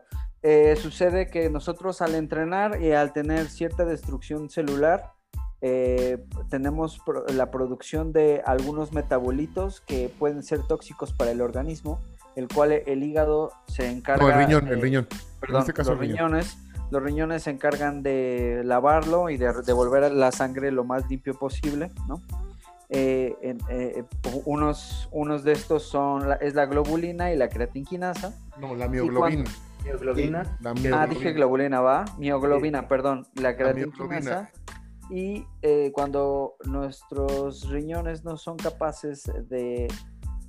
sucede que nosotros al entrenar y al tener cierta destrucción celular, eh, tenemos la producción de algunos metabolitos que pueden ser tóxicos para el organismo, el cual el hígado se encarga... No, el riñón, el riñón. Perdón, este los riñones. Los riñones se encargan de lavarlo y de devolver la sangre lo más limpio posible, ¿no? Eh, en- eh, unos, unos de estos son la- es la globulina y la creatinquinasa. No, la mioglobina. Mioglobina. La Ah, dije globulina, va. Mioglobina, perdón. La La creatinquinasa. Y eh, cuando nuestros riñones no son capaces de,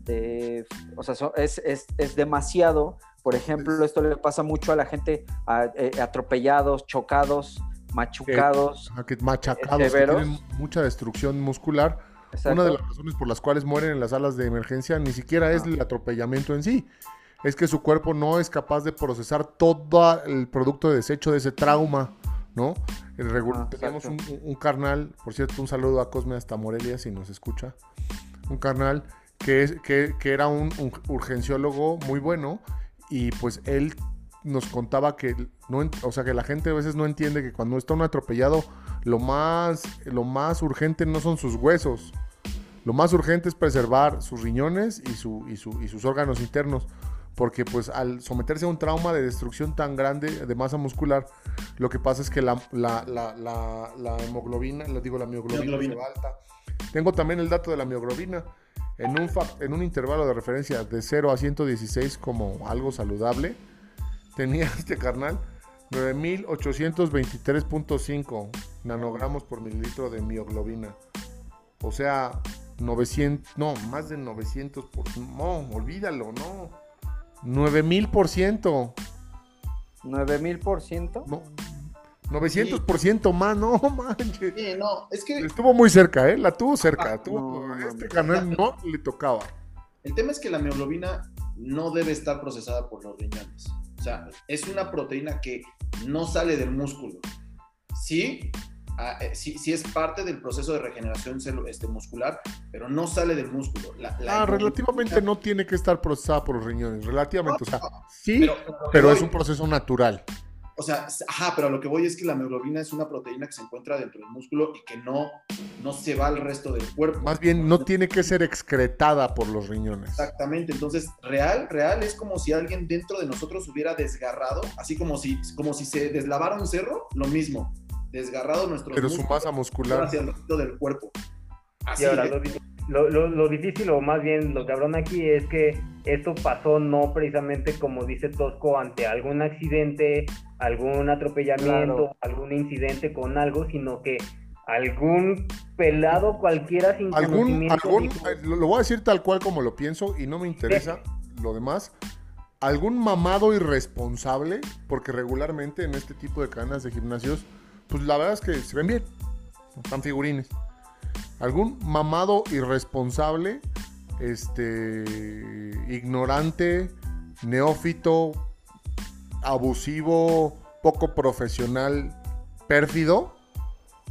de- o sea, son- es, es- es demasiado. Por ejemplo, esto le pasa mucho a la gente a- eh, atropellados, chocados, machucados. Ajá, que machacados, que tienen mucha destrucción muscular. Exacto. Una de las razones por las cuales mueren en las salas de emergencia ni siquiera es Ah. el atropellamiento en sí. Es que su cuerpo no es capaz de procesar todo el producto de desecho de ese trauma, ¿no? El Ah, tenemos un, carnal, por cierto, un saludo a Cosme hasta Morelia si nos escucha. Un carnal que, es, que, que era un, un urgenciólogo muy bueno y pues él nos contaba que no, o sea, que la gente a veces no entiende que cuando está un atropellado lo más, lo más urgente no son sus huesos. Lo más urgente es preservar sus riñones y, su, y, su- y sus órganos internos. Porque pues al someterse a un trauma de destrucción tan grande de masa muscular, lo que pasa es que la, la, la, hemoglobina, le digo la mioglobina, Mioglobina. se va alta. Tengo también el dato de la mioglobina. En un, en un intervalo de referencia de 0 a 116 como algo saludable, tenía [laughs] este carnal 9823.5 nanogramos por mililitro de mioglobina. O sea, 900, no, más de 900 por, no, olvídalo, no. 9000 por ciento, 9000 por ciento. no. 900 por ciento más, no [laughs] manches. Sí, no, es que Estuvo muy cerca, ¿eh? La tuvo cerca. Ah, tuvo- no, este canal no le tocaba. el tema es que la mioglobina no debe estar procesada por los riñones. O sea, es una proteína que no sale del músculo. Sí, ah, eh, sí, sí es parte del proceso de regeneración este, muscular, pero no sale del músculo. La- la Ah, relativamente no tiene que estar procesada por los riñones. Relativamente, o sea, sí, Pero, pero, pero es un proceso natural. O sea, ajá, pero a lo que voy es que la mioglobina es una proteína que se encuentra dentro del músculo y que no, no se va al resto del cuerpo. Más bien, no tiene que ser excretada por los riñones. Exactamente, entonces real, real es como si alguien dentro de nosotros hubiera desgarrado, así como si, como si se deslavara un cerro, lo mismo, desgarrado nuestro Pero su masa muscular. hacia el resto del cuerpo. Así, Y ahora, lo, lo, lo- difícil o más bien lo cabrón aquí es que esto pasó no precisamente como dice Tosco ante algún accidente, algún atropellamiento, Claro. algún incidente con algo, sino que algún pelado cualquiera sin Algún, algún, dijo, eh, lo, lo voy a decir tal cual como lo pienso y no me interesa lo demás. Algún mamado irresponsable, porque regularmente en este tipo de cadenas de gimnasios, pues la verdad es que se ven bien, están figurines. Algún mamado irresponsable, este, ignorante, neófito, abusivo, poco profesional, pérfido,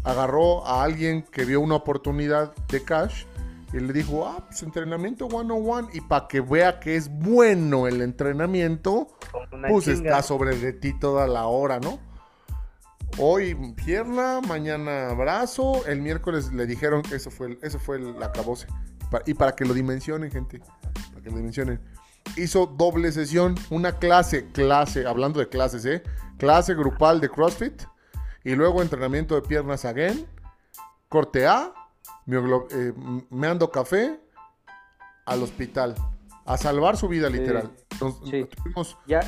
agarró a alguien que vio una oportunidad de cash y le dijo, ah, pues entrenamiento 101 y para que vea que es bueno el entrenamiento, pues chinga. está sobre de ti toda la hora, ¿no? Hoy pierna, mañana brazo, el miércoles le dijeron que eso fue el, eso fue el acabose. Y para que lo dimensionen, gente, para que lo dimensionen. Hizo doble sesión, una clase, clase, hablando de clases, ¿eh? Clase grupal de CrossFit y luego entrenamiento de piernas again, corte A, mioglo- eh, m- meando café, al hospital, a salvar su vida literal. Nos- Sí. tuvimos Ya,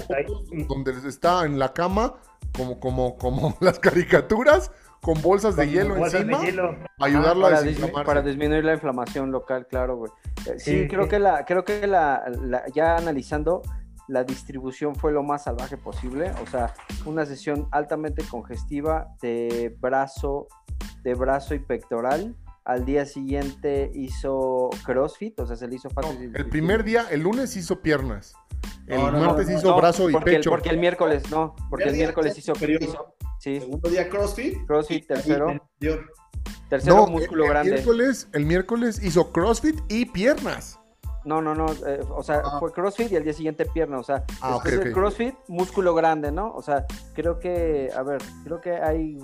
donde está en la cama, como, como, como [laughs] las caricaturas, con bolsas de con hielo bolsas de encima, hielo. para ayudarlo a para, dismi- desinflamarse. para disminuir la inflamación local, claro, güey. Eh, Sí, Sí, creo sí. que la, creo que la, la- ya analizando, la distribución fue lo más salvaje posible. O sea, una sesión altamente congestiva de brazo, de brazo y pectoral. Al día siguiente hizo CrossFit, o sea, se le hizo No, fácil. el primer día, el lunes hizo piernas. El No, no, martes no, no, hizo brazo y porque El, pecho. porque el miércoles, no, porque el miércoles hizo, superior. hizo- sí, Segundo día CrossFit. CrossFit, y- tercero. y tercero no, músculo el, el grande. miércoles, el miércoles hizo CrossFit y piernas. No, no, no, eh, o sea, Ah. fue CrossFit y al día siguiente pierna, o sea, Ah, después del. CrossFit, músculo grande, ¿no? O sea, creo que, a ver, creo que hay,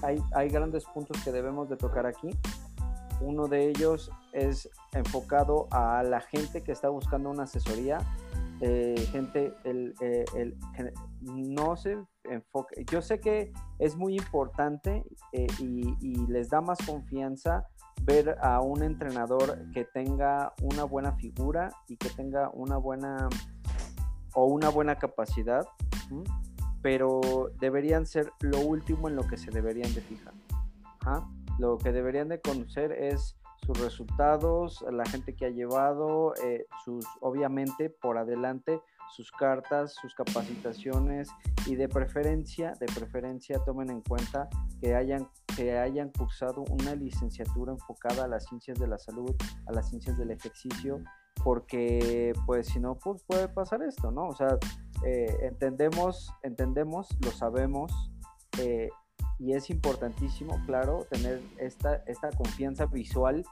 hay, hay grandes puntos que debemos de tocar aquí. Uno de ellos es enfocado a la gente que está buscando una asesoría. eh, gente, el, eh, no se enfoca. Yo sé que es muy importante eh, y, les da más confianza ver a un entrenador que tenga una buena figura y que tenga una buena o una buena capacidad, pero deberían ser lo último en lo que se deberían de fijar. Lo que deberían de conocer es sus resultados, la gente que ha llevado, eh, sus, obviamente por adelante, sus cartas, sus capacitaciones y de preferencia, de preferencia tomen en cuenta que hayan, que hayan cursado una licenciatura enfocada a las ciencias de la salud, a las ciencias del ejercicio, porque pues si no, pues puede pasar esto, ¿no? O sea, eh, entendemos, entendemos, lo sabemos, eh, y es importantísimo, claro, tener esta, esta confianza visual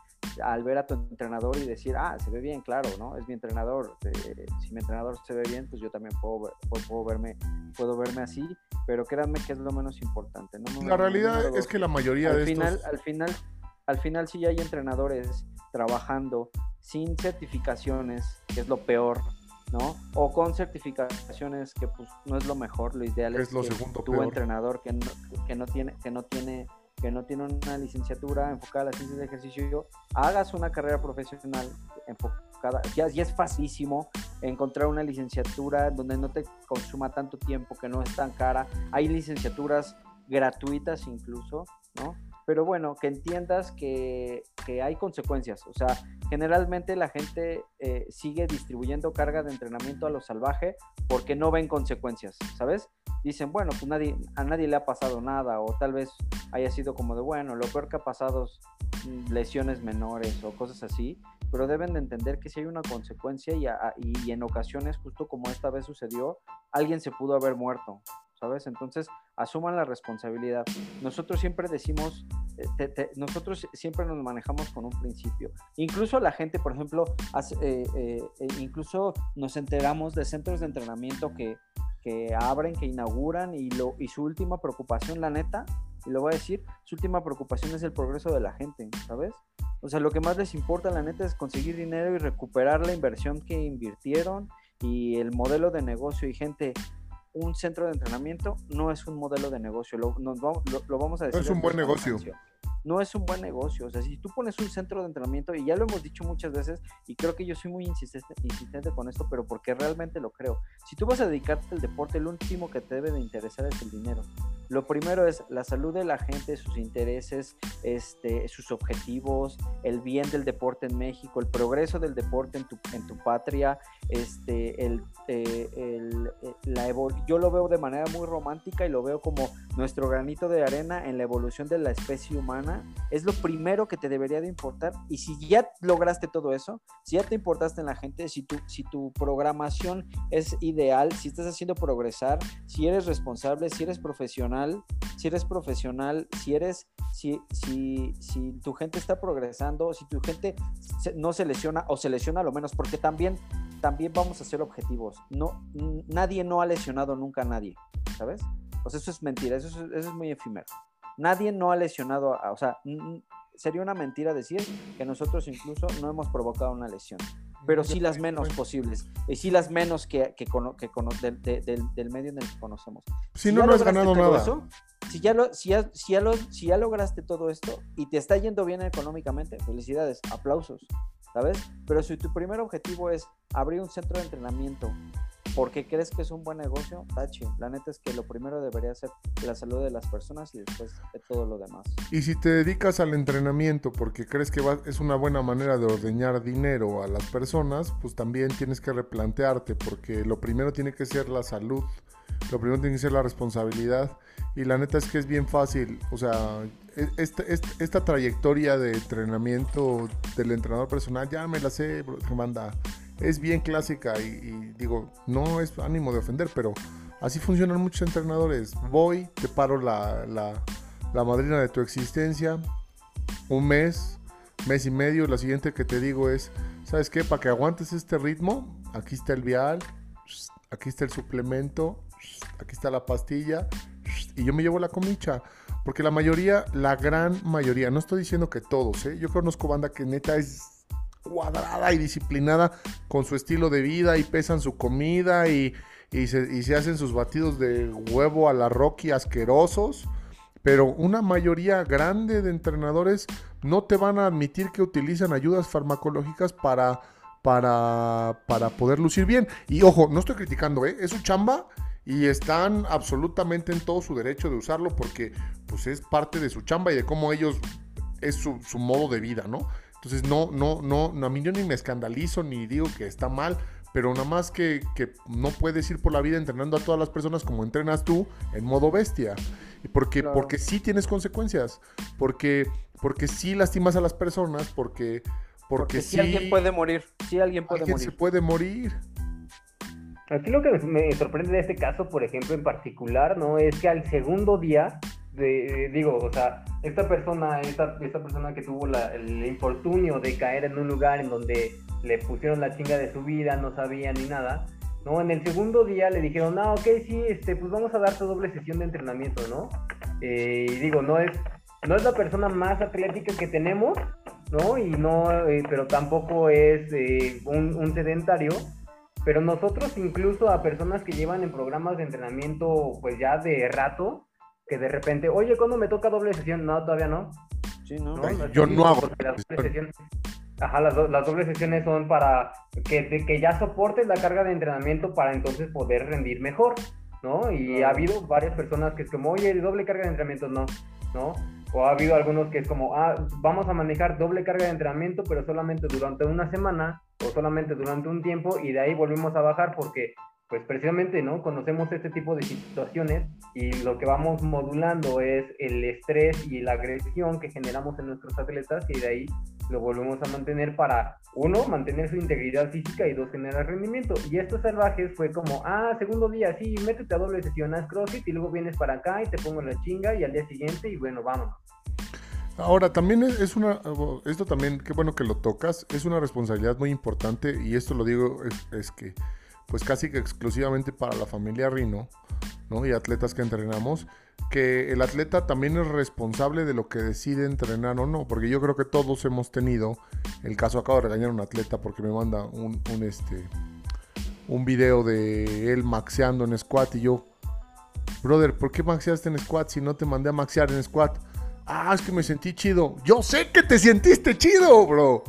al ver a tu entrenador y decir, ah, se ve bien, claro, ¿no? Es mi entrenador. Eh, si mi entrenador se ve bien, pues yo también puedo, puedo, verme, puedo verme así, pero créanme que es lo menos importante. ¿no? La realidad es que la mayoría al de final, estos... Al final, al final sí hay entrenadores trabajando sin certificaciones, que es lo peor, ¿no? O con certificaciones que pues no es lo mejor, lo ideal es, lo que segundo tu entrenador que no, que no tiene que no tiene que no tiene una licenciatura enfocada a las ciencias de ejercicio, hagas una carrera profesional enfocada, ya, ya es facilísimo encontrar una licenciatura donde no te consuma tanto tiempo, que no es tan cara, hay licenciaturas gratuitas incluso, ¿no? Pero bueno, que entiendas que, hay consecuencias, o sea, generalmente la gente eh, sigue distribuyendo carga de entrenamiento a lo salvaje porque no ven consecuencias, ¿sabes? Dicen, bueno, pues a nadie le ha pasado nada o tal vez haya sido como de, bueno, lo peor que ha pasado es mm, lesiones menores o cosas así, pero deben de entender que si hay una consecuencia y, y en ocasiones, justo como esta vez sucedió, alguien se pudo haber muerto, ¿sabes? Entonces, asuman la responsabilidad. Nosotros siempre decimos, eh, nosotros siempre nos manejamos con un principio. Incluso la gente, por ejemplo, eh, eh, incluso nos enteramos de centros de entrenamiento que, que abren, que inauguran y, lo, y su última preocupación, la neta, y lo voy a decir, su última preocupación es el progreso de la gente, ¿sabes? O sea, lo que más les importa, la neta, es conseguir dinero y recuperar la inversión que invirtieron y el modelo de negocio y gente un centro de entrenamiento no es un modelo de negocio, lo, vamos, a decir. No es un buen negocio. No es un buen negocio. O sea, si tú pones un centro de entrenamiento, y ya lo hemos dicho muchas veces, y creo que yo soy muy insistente, insistente con esto, pero porque realmente lo creo. Si tú vas a dedicarte al deporte, lo último que te debe de interesar es el dinero. Lo primero es la salud de la gente, sus intereses, este, sus objetivos, el bien del deporte en México, el progreso del deporte en tu, en tu patria, este, el, eh, el, eh, la yo lo veo de manera muy romántica y lo veo como nuestro granito de arena en la evolución de la especie humana. Es lo primero que te debería de importar. Y si ya lograste todo eso, si ya te importaste en la gente, si tu, si tu programación es ideal, si estás haciendo progresar, si eres responsable, si eres profesional, si eres profesional, si eres, si, si, si tu gente está progresando, si tu gente no se lesiona o se lesiona lo menos, porque también, también vamos a ser objetivos. No, nadie no ha lesionado nunca a nadie, ¿sabes? Sea, eso es mentira, eso es, eso es muy efímero. Nadie no ha lesionado, o sea, sería una mentira decir que nosotros incluso no hemos provocado una lesión pero sí las menos posibles, y sí las menos que, que, del, medio en el que conocemos. Si, no, no has ganado nada. si, ya lo, si, ya, si, ya lo, si ya lograste todo esto y te está yendo bien económicamente, felicidades, aplausos, ¿sabes? Pero si tu primer objetivo es abrir un centro de entrenamiento porque crees que es un buen negocio, Tachi. La neta es que lo primero debería ser la salud de las personas y después de todo lo demás. Y si te dedicas al entrenamiento porque crees que es una buena manera de ordeñar dinero a las personas, pues también tienes que replantearte porque lo primero tiene que ser la salud, lo primero tiene que ser la responsabilidad y la neta es que es bien fácil, o sea, e-, esta, esta, trayectoria de entrenamiento del entrenador personal ya me la sé, manda es bien clásica y, digo, no es ánimo de ofender, pero así funcionan muchos entrenadores. Voy, te paro la, la, madrina de tu existencia, un mes, mes y medio, la siguiente que te digo es, ¿sabes qué? Para que aguantes este ritmo, aquí está el vial, aquí está el suplemento, aquí está la pastilla, y yo me llevo la comicha. Porque la mayoría, la gran mayoría, no estoy diciendo que todos, ¿eh? yo conozco banda que neta es cuadrada y disciplinada con su estilo de vida y pesan su comida y, se, hacen sus batidos de huevo a la Rocky asquerosos. Pero una mayoría grande de entrenadores no te van a admitir que utilizan ayudas farmacológicas para, para, para poder lucir bien. Y ojo, no estoy criticando, ¿eh? es su chamba y están absolutamente en todo su derecho de usarlo porque pues es parte de su chamba y de cómo ellos es su, su modo de vida, ¿no? Entonces no, no, no, a mí yo ni me escandalizo ni digo que está mal, pero nada más que, que, no puedes ir por la vida entrenando a todas las personas como entrenas tú en modo bestia. Porque, claro. porque sí tienes consecuencias, porque, porque sí lastimas a las personas, porque, porque, porque sí, alguien puede morir, sí alguien puede alguien morir. se puede morir. Aquí lo que me sorprende de este caso, por ejemplo, en particular, ¿no? Es que al segundo día, de, digo, o sea, esta persona, esta, esta persona que tuvo el infortunio de caer en un lugar en donde le pusieron la chinga de su vida, no sabía ni nada, ¿no? En el segundo día le dijeron, ah, ok, sí, este, pues vamos a darte doble sesión de entrenamiento, ¿no? Eh, y digo, no es, no es la persona más atlética que tenemos, ¿no? Y no, eh, pero tampoco es eh, un, un sedentario, pero nosotros incluso a personas que llevan en programas de entrenamiento pues ya de rato, que de repente, oye, ¿cuándo me toca doble sesión? No, todavía no. Sí, no. ¿No? Ay, yo no hago. Las dobles sesiones, ajá, las, do, las, dobles sesiones son para que, de, que ya soportes la carga de entrenamiento para entonces poder rendir mejor, ¿no? Y ha habido varias personas que es como, oye, doble carga de entrenamiento, no, ¿no? O ha habido algunos que es como, ah, vamos a manejar doble carga de entrenamiento, pero solamente durante una semana o solamente durante un tiempo y de ahí volvemos a bajar porque pues precisamente no conocemos este tipo de situaciones y lo que vamos modulando es el estrés y la agresión que generamos en nuestros atletas y de ahí lo volvemos a mantener para uno mantener su integridad física y dos generar rendimiento. Y estos salvajes fue como ah segundo día sí métete a doble sesión haz crossfit y luego vienes para acá y te pongo la chinga y al día siguiente y bueno vámonos Ahora, también es una, esto también, qué bueno que lo tocas, es una responsabilidad muy importante y esto lo digo, es, es que, pues casi que exclusivamente para la familia Rino, ¿no? Y atletas que entrenamos, que el atleta también es responsable de lo que decide entrenar o no, porque yo creo que todos hemos tenido, el caso acabo de regañar a un atleta porque me manda un, un este, un video de él maxeando en squat y yo, brother, ¿por qué maxeaste en squat si no te mandé a maxear en squat? Ah, es que me sentí chido. Yo sé que te sentiste chido, bro.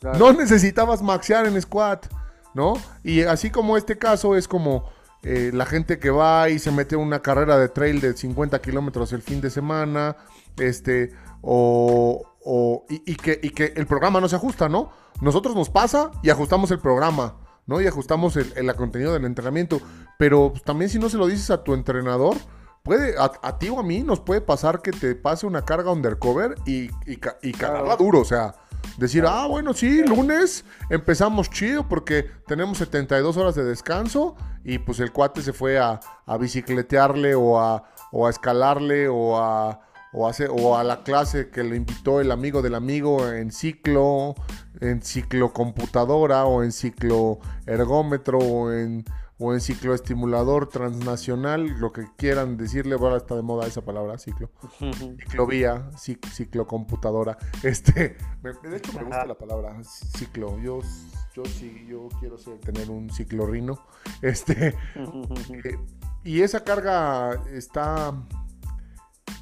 Claro. No necesitabas maxear en squat, ¿no? Y así como este caso es como eh, la gente que va y se mete una carrera de trail de 50 kilómetros el fin de semana, este, o, o y, y, que, y que el programa no se ajusta, ¿no? Nosotros nos pasa y ajustamos el programa. ¿no? Y ajustamos el, el contenido del entrenamiento. Pero pues, también si no se lo dices a tu entrenador, puede, a, a, ti o a mí nos puede pasar que te pase una carga undercover y, y, y cagarla claro. duro, o sea, decir, ah, bueno, sí, lunes empezamos chido porque tenemos 72 horas de descanso y pues el cuate se fue a, a bicicletearle o a, o a escalarle o a, o, o a la clase que le invitó el amigo del amigo en ciclo, en ciclocomputadora o en ciclo ergómetro o en o en cicloestimulador transnacional, lo que quieran decirle, ahora está de moda esa palabra, ciclo. Ciclovía, cic ciclocomputadora. [laughs] Este, me, de hecho me gusta la palabra ciclo. Yo, yo sí, yo quiero ser, tener un ciclorrino. [laughs] Este, eh, y esa carga está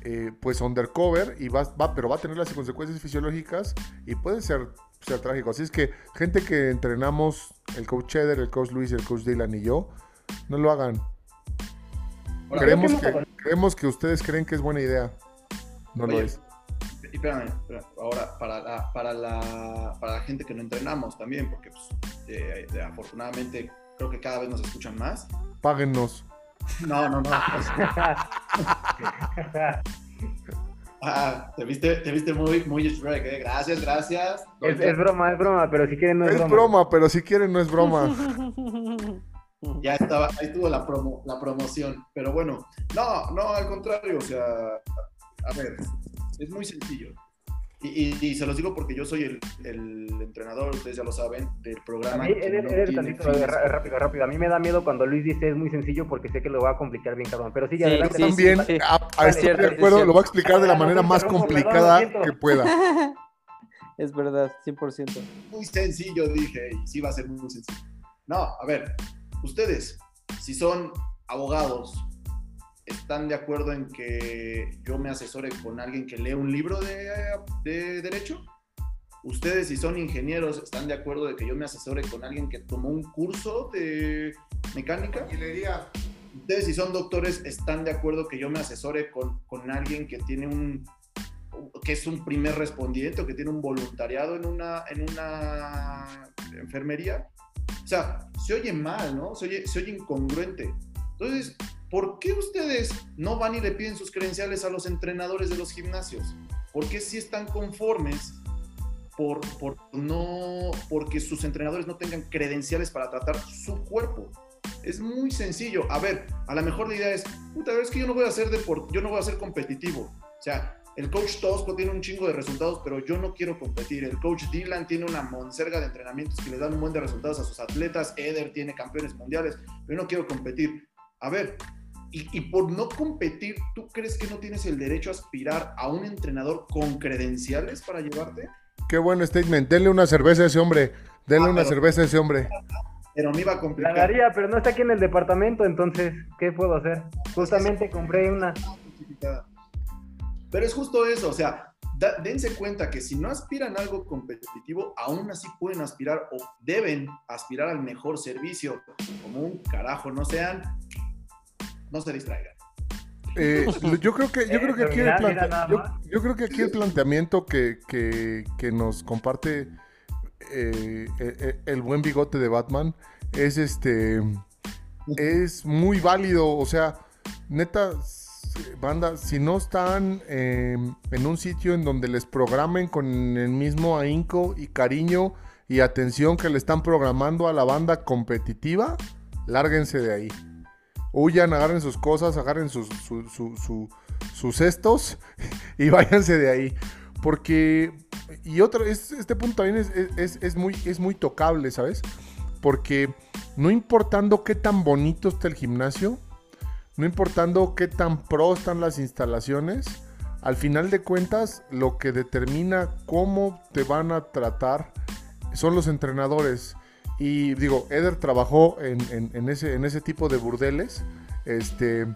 eh, pues undercover y va, va, pero va a tener las consecuencias fisiológicas y puede ser ser trágico. Así es que, gente que entrenamos, el coach Cheddar, el coach Luis, el coach Dylan y yo, no lo hagan. Bueno, creemos, que, creemos que ustedes creen que es buena idea. No Oye, lo es. Espérame, espérame, ahora, para la, para, la, para la gente que no entrenamos también, porque pues, eh, eh, afortunadamente creo que cada vez nos escuchan más. Páguennos. No, no, no. [laughs] [laughs] [laughs] Ah, te viste, te viste muy, muy Shrek, ¿eh? Gracias, gracias. Es, es, broma, es broma, pero si quieren no es, es broma. Es broma, pero si quieren no es broma. [laughs] ya estaba, ahí estuvo la, promo, la promoción. Pero bueno, no, no, al contrario, o sea, a ver, es muy sencillo. Y, y, y, se los digo porque yo soy el, el, entrenador, ustedes ya lo saben, del programa. A mí, eres, no eres tantito, rápido, rápido. A mí me da miedo cuando Luis dice es muy sencillo porque sé que lo va a complicar bien, cabrón. Pero sigue sí, adelante. Sí, también, sí, a, a es cierto, de acuerdo, lo va a explicar de la manera más complicada que pueda. [laughs] Es verdad, 100%. Muy sencillo, dije, y sí va a ser muy sencillo. No, a ver, ustedes, si son abogados, están de acuerdo en que yo me asesore con alguien que lee un libro de, de derecho. Ustedes, si son ingenieros, están de acuerdo de que yo me asesore con alguien que tomó un curso de mecánica. Diría, Ustedes, si son doctores, están de acuerdo que yo me asesore con, con alguien que tiene un que es un primer respondiente o que tiene un voluntariado en una, en una enfermería. O sea, se oye mal, ¿no? Se oye, se oye incongruente. Entonces, ¿por qué ustedes no van y le piden sus credenciales a los entrenadores de los gimnasios? ¿Por qué si están conformes por, por no, porque sus entrenadores no tengan credenciales para tratar su cuerpo? Es muy sencillo. A ver, a lo mejor la idea es, puta, es que yo no voy a ser deport yo no voy a ser competitivo. O sea, el coach Tosco tiene un chingo de resultados, pero yo no quiero competir. El coach Dylan tiene una monserga de entrenamientos que le dan un buen de resultados a sus atletas. Eder tiene campeones mundiales, pero yo no quiero competir. A ver, y, y, por no competir, ¿tú crees que no tienes el derecho a aspirar a un entrenador con credenciales para llevarte? Qué buen statement. Denle una cerveza a ese hombre. Denle ah, una cerveza a ese hombre. Pero me iba a complicar. La daría, pero no está aquí en el departamento, entonces, ¿qué puedo hacer? Justamente compré una. Pero es justo eso, o sea, dense cuenta que si no aspiran a algo competitivo, aún así pueden aspirar o deben aspirar al mejor servicio. Como un carajo, no sean, no se distraigan. Eh, [laughs] yo creo que yo creo que aquí el yo, creo que aquí el planteamiento que, que, nos comparte eh, eh, el buen bigote de Batman es este es muy válido o sea neta banda, si no están em, en un sitio en donde les programen con el mismo ahínco y cariño y atención que le están programando a la banda competitiva, lárguense de ahí. Huyan, agarren sus cosas, agarren sus, sus cestos [laughs] y váyanse de ahí. Porque, y otro, este punto también es, muy, es muy tocable, ¿sabes? Porque no importando qué tan bonito está el gimnasio, no importando qué tan pro están las instalaciones, al final de cuentas lo que determina cómo te van a tratar son los entrenadores. Y digo, Eder trabajó en, ese, en ese tipo de burdeles, este,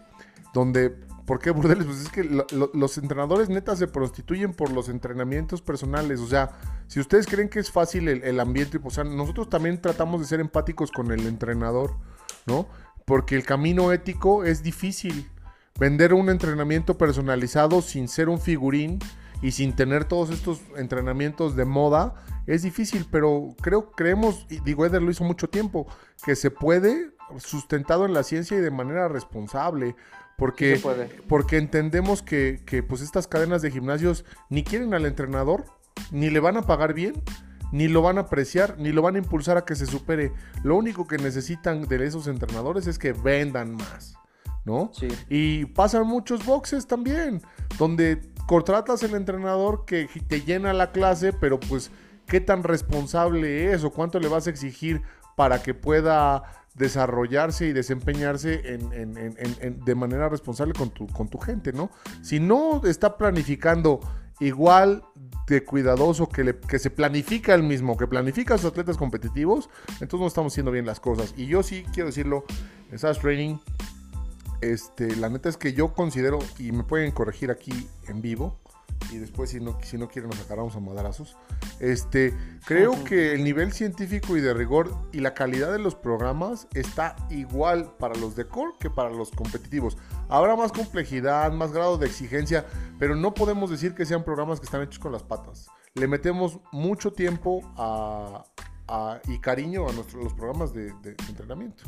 donde, ¿por qué burdeles? Pues es que los entrenadores netas se prostituyen por los entrenamientos personales. O sea, si ustedes creen que es fácil el, ambiente, o sea, nosotros también tratamos de ser empáticos con el entrenador, ¿no? porque el camino ético es difícil. Vender un entrenamiento personalizado sin ser un figurín y sin tener todos estos entrenamientos de moda es difícil, pero creo, creemos, y digo, Eder lo hizo mucho tiempo, que se puede sustentado en la ciencia y de manera responsable. Porque, porque entendemos que, que pues estas cadenas de gimnasios ni quieren al entrenador, ni le van a pagar bien, ni lo van a apreciar, ni lo van a impulsar a que se supere. Lo único que necesitan de esos entrenadores es que vendan más, ¿no? Sí. Y pasan muchos boxes también, donde contratas el entrenador que te llena la clase, pero pues, ¿qué tan responsable es o cuánto le vas a exigir para que pueda desarrollarse y desempeñarse de manera responsable con tu, gente, ¿no? Si no está planificando igual de cuidadoso que, que se planifica el mismo, que planifica a sus atletas competitivos, entonces no estamos haciendo bien las cosas. Y yo sí quiero decirlo, en SAS Training, este, la neta es que yo considero, y me pueden corregir aquí en vivo, y después si no, si no quieren nos sacaremos a madrazos. Este, creo que el nivel científico y de rigor y la calidad de los programas está igual para los de core que para los competitivos. Habrá más complejidad, más grado de exigencia, pero no podemos decir que sean programas que están hechos con las patas. Le metemos mucho tiempo y cariño a nuestros, los programas de, entrenamiento.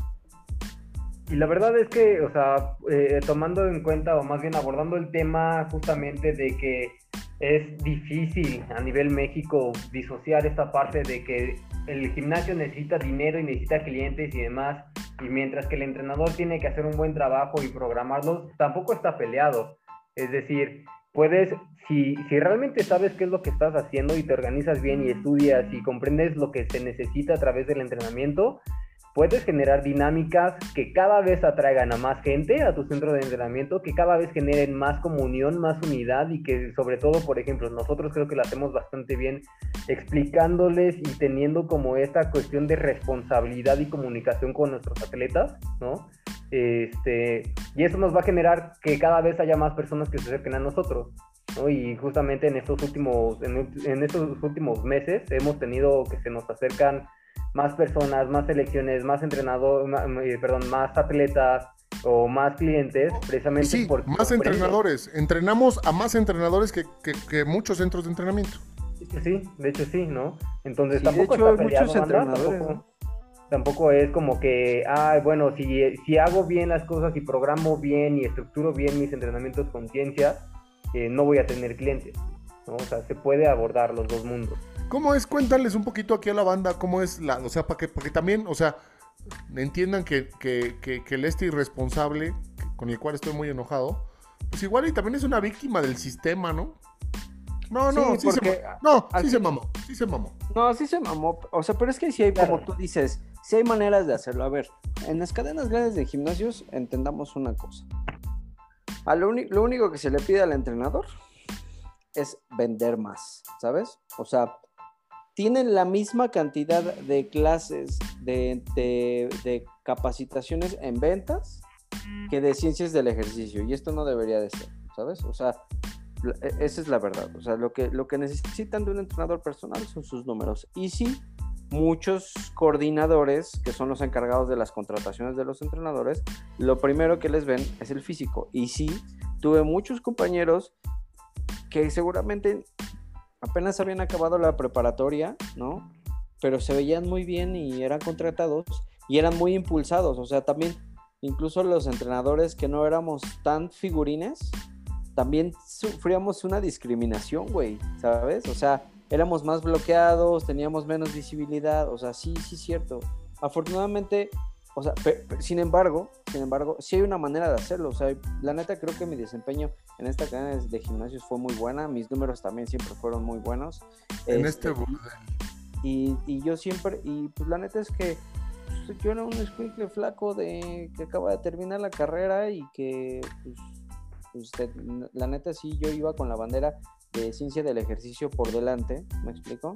Y la verdad es que, o sea, eh, tomando en cuenta, o más bien abordando el tema justamente de que es difícil a nivel México disociar esta parte de que el gimnasio necesita dinero y necesita clientes y demás, y mientras que el entrenador tiene que hacer un buen trabajo y programarlos, tampoco está peleado. Es decir, puedes, si, si realmente sabes qué es lo que estás haciendo y te organizas bien y estudias y comprendes lo que se necesita a través del entrenamiento, puedes generar dinámicas que cada vez atraigan a más gente a tu centro de entrenamiento, que cada vez generen más comunión, más unidad y que sobre todo, por ejemplo, nosotros creo que lo hacemos bastante bien explicándoles y teniendo como esta cuestión de responsabilidad y comunicación con nuestros atletas, ¿no? Este, y eso nos va a generar que cada vez haya más personas que se acerquen a nosotros. ¿no? Y justamente en estos últimos, en, en estos últimos meses hemos tenido que se nos acercan más personas, más selecciones, más entrenadores, eh, perdón, más atletas o más clientes, precisamente Sí, porque más entrenadores. Entrenamos a más entrenadores que, que- que muchos centros de entrenamiento. De hecho, sí, de hecho sí, ¿no? Entonces Sí, de tampoco hecho, está hay peleado, muchos entrenadores, tampoco, tampoco es como que, ah, bueno, si, si hago bien las cosas y programo bien y estructuro bien mis entrenamientos con ciencia, eh, no voy a tener clientes, ¿no? O sea, se puede abordar los dos mundos. ¿Cómo es? Cuéntales un poquito aquí a la banda cómo es la, o sea, para que, también, o sea, entiendan que, que, que, el este irresponsable, con el cual estoy muy enojado, pues igual y también es una víctima del sistema, ¿no? No, no, Sí, sí, se, no, sí se mamó, sí se mamó. No, sí se mamó. O sea, pero es que sí hay, como tú dices, sí hay maneras de hacerlo. A ver, en las cadenas grandes de gimnasios entendamos una cosa. A lo, uni- lo único que se le pide al entrenador es vender más, ¿sabes? O sea, tienen la misma cantidad de clases de, de- de capacitaciones en ventas que de ciencias del ejercicio. Y esto no debería de ser, ¿sabes? O sea, e- esa es la verdad. O sea, lo que, lo que necesitan de un entrenador personal son sus números. Y sí, muchos coordinadores, que son los encargados de las contrataciones de los entrenadores, lo primero que les ven es el físico. Y sí, tuve muchos compañeros que seguramente apenas habían acabado la preparatoria, ¿no? Pero se veían muy bien y eran contratados y eran muy impulsados. O sea, también, incluso los entrenadores que no éramos tan figurines, también sufríamos una discriminación, güey, ¿sabes? O sea, éramos más bloqueados, teníamos menos visibilidad, o sea, sí, sí, cierto. Afortunadamente, o sea, pe- pe- sin embargo, sin embargo, sí hay una manera de hacerlo, o sea, la neta creo que mi desempeño en esta cadena de gimnasios fue muy buena, mis números también siempre fueron muy buenos. En Este, este y, y yo siempre, y pues la neta es que pues, yo era un escuincle flaco de que acaba de terminar la carrera y que pues, pues, la neta sí yo iba con la bandera de ciencia del ejercicio por delante, ¿me explico?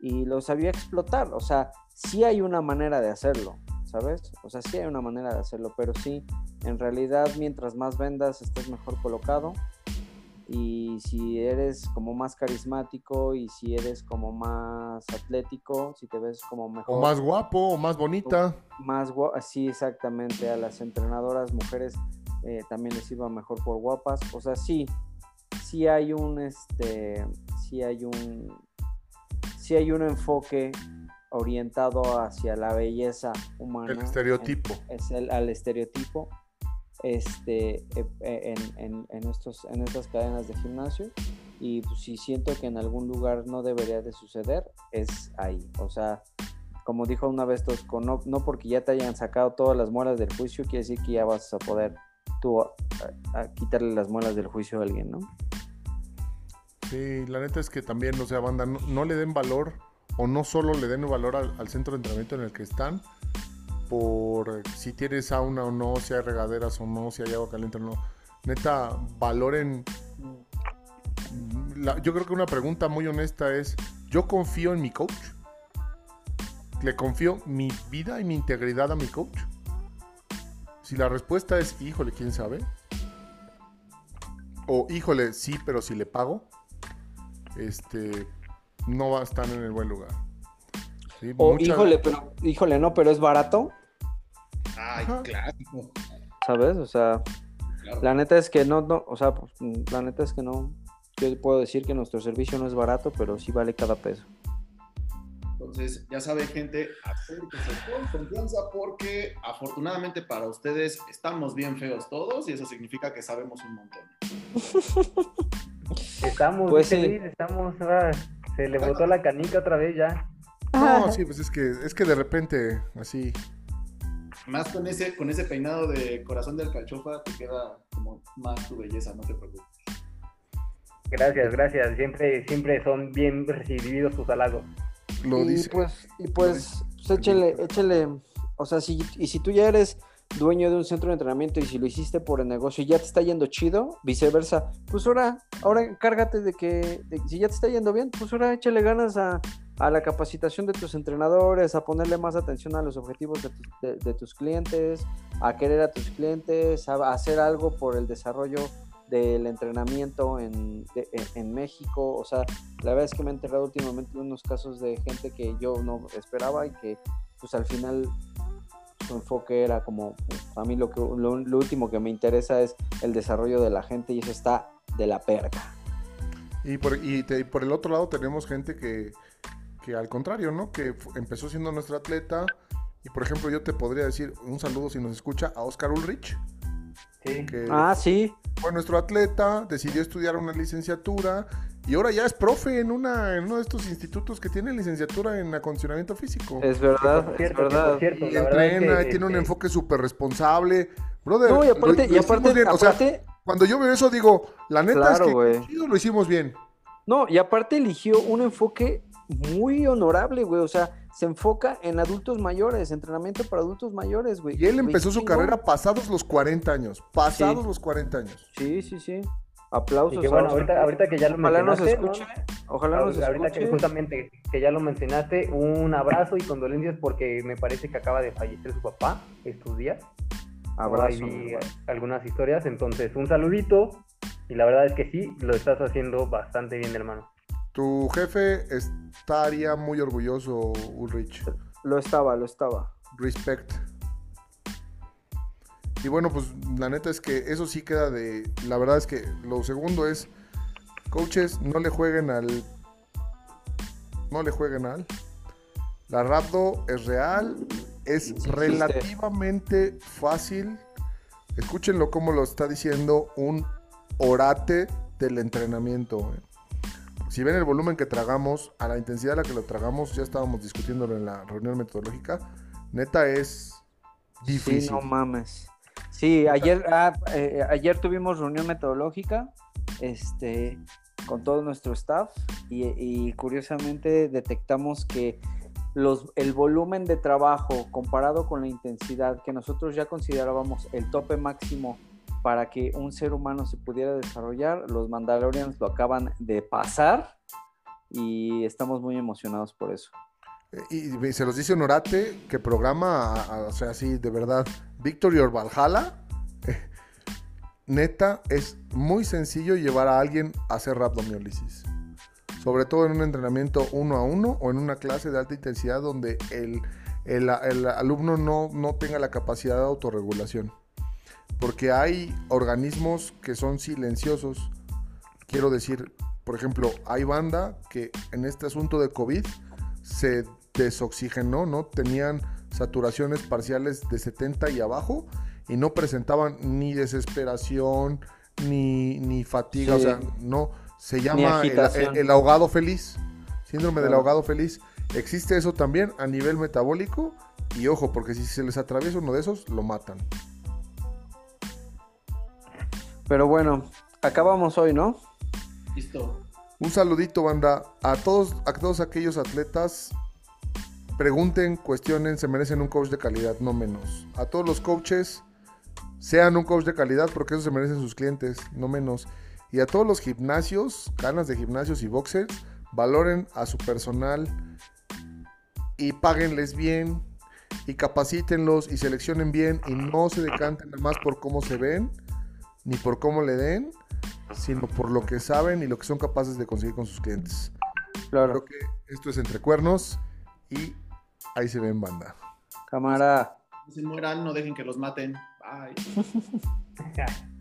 Y lo sabía explotar, o sea, sí hay una manera de hacerlo, ¿sabes? O sea, sí hay una manera de hacerlo, pero sí, en realidad mientras más vendas estás mejor colocado y si eres como más carismático y si eres como más atlético, si te ves como mejor, O más guapo, o más bonita. más gua- sí, exactamente, a las entrenadoras mujeres eh, también les iba mejor por guapas, o sea, sí, sí hay un, este, sí hay un, sí hay un enfoque orientado hacia la belleza humana. El estereotipo. Es el, al estereotipo este, eh, eh, en, en- en estos, en estas cadenas de gimnasio. Y pues, si siento que en algún lugar no debería de suceder, es ahí. O sea, como dijo una vez Tosco, no, no porque ya te hayan sacado todas las muelas del juicio, quiere decir que ya vas a poder tú a, a quitarle las muelas del juicio a alguien, ¿no? Sí, la neta es que también, o sea, banda, no, no le den valor o no solo le den valor al, centro de entrenamiento en el que están por si tienes sauna o no, si hay regaderas o no, si hay agua caliente o no. Neta, valoren. la- yo creo que una pregunta muy honesta es, ¿yo confío en mi coach? ¿Le confío mi vida y mi integridad a mi coach? Si la respuesta es, híjole, ¿quién sabe? O, híjole, sí, pero si le pago, este, no va a estar en el buen lugar. Sí, O mucha- híjole, pero, híjole, no, pero es barato, Ay, Ajá. clásico. ¿sabes? O sea, Claro. La neta es que no, no, o sea, pues, la neta es que no. Yo puedo decir que nuestro servicio no es barato, pero sí vale cada peso. Entonces, ya saben, gente, acérquense con confianza porque afortunadamente para ustedes estamos bien feos todos y eso significa que sabemos un montón. Estamos, Pues sí. Estamos, ah, se le botó la canica otra vez ya. No, sí, pues es que, es que de repente, así, Más con ese, con ese peinado de corazón de alcachofa te queda como más tu belleza, no te preocupes. Gracias, gracias. Siempre, siempre son bien recibidos tus halagos. lo y dice. pues, y pues, pues échale, échale, o sea, si, y si tú ya eres dueño de un centro de entrenamiento y si lo hiciste por el negocio y ya te está yendo chido, viceversa, pues ahora, ahora encárgate de que, de- si ya te está yendo bien, pues ahora échale ganas a, a la capacitación de tus entrenadores, a ponerle más atención a los objetivos de, tus clientes, a querer a tus clientes, a, hacer algo por el desarrollo del entrenamiento en, en, México. O sea, la verdad es que me he enterado últimamente unos casos de gente que yo no esperaba y que pues al final su enfoque era como, a mí lo, que, lo, último que me interesa es el desarrollo de la gente y eso está de la perca. Y por, y por el otro lado tenemos gente que, que al contrario, ¿no? Que empezó siendo nuestra atleta. Y por ejemplo, yo te podría decir un saludo si nos escucha a Oscar Ulrich. Sí. ah, sí. Fue nuestro atleta, decidió estudiar una licenciatura y ahora ya es profe en, una, en uno de estos institutos que tiene licenciatura en acondicionamiento físico. Es verdad, es verdad. y entrena, tiene un este enfoque súper responsable. Brother, no, y aparte, y aparte, o sea, cuando yo veo eso digo, la neta es que lo hicimos bien. No, y aparte eligió un enfoque muy honorable, güey. O sea, se enfoca en adultos mayores, entrenamiento para adultos mayores, güey. Y él empezó su carrera pasados los 40 años. Pasados los 40 años. Sí, sí, sí. Aplausos. Y bueno, ahorita, que ya lo ojalá mencionaste. Nos escuche, Ojalá nos escuche. Ahorita que justamente que ya lo mencionaste, un abrazo y condolencias porque me parece que acaba de fallecer su papá estos días. Abrazo. Ahí vi algunas historias, entonces un saludito. Y la verdad es que sí, lo estás haciendo bastante bien, hermano. Tu jefe estaría muy orgulloso, Ulrich. Lo estaba, lo estaba. Respect. Y bueno, pues la neta es que eso sí queda de. La verdad es que lo segundo es. Coaches, no le jueguen al. No le jueguen al. La Rapdo es real. Es relativamente fácil. Escúchenlo como lo está diciendo un orate del entrenamiento. Si ven el volumen que tragamos, a la intensidad a la que lo tragamos, ya estábamos discutiéndolo en la reunión metodológica. Neta es difícil. Sí, no mames. Sí, ayer, ah, eh, ayer tuvimos reunión metodológica este, con todo nuestro staff y, curiosamente detectamos que los, el volumen de trabajo comparado con la intensidad que nosotros ya considerábamos el tope máximo para que un ser humano se pudiera desarrollar, los Mandalorians lo acaban de pasar y estamos muy emocionados por eso. Y, se los dice Honorate que programa, o sea, así de verdad, Victory or Valhalla. neta, es muy sencillo llevar a alguien a hacer rabdomiólisis. Sobre todo en un entrenamiento uno a uno o en una clase de alta intensidad donde el, el, alumno no, no tenga la capacidad de autorregulación. Porque hay organismos que son silenciosos. Quiero decir, por ejemplo, hay banda que en este asunto de COVID se desoxigenó, ¿no? Tenían saturaciones parciales de 70 y abajo y no presentaban ni desesperación ni, fatiga, o sea, no, se llama el, ahogado feliz, síndrome del ahogado feliz. Existe eso también a nivel metabólico y ojo, porque si se les atraviesa uno de esos, lo matan. Pero bueno, acabamos hoy, ¿no? Listo. Un saludito, banda, a todos, a todos aquellos atletas pregunten, cuestionen, se merecen un coach de calidad, no menos. A todos los coaches, sean un coach de calidad porque eso se merecen sus clientes, no menos. Y a todos los gimnasios, ganas de gimnasios y boxers, valoren a su personal y páguenles bien y capacítenlos y seleccionen bien y no se decanten nada más por cómo se ven ni por cómo le den, sino por lo que saben y lo que son capaces de conseguir con sus clientes. Claro. Creo que esto es entre cuernos y Ahí se ven, banda. Cámara. No se mueran, no dejen que los maten. Bye. [laughs]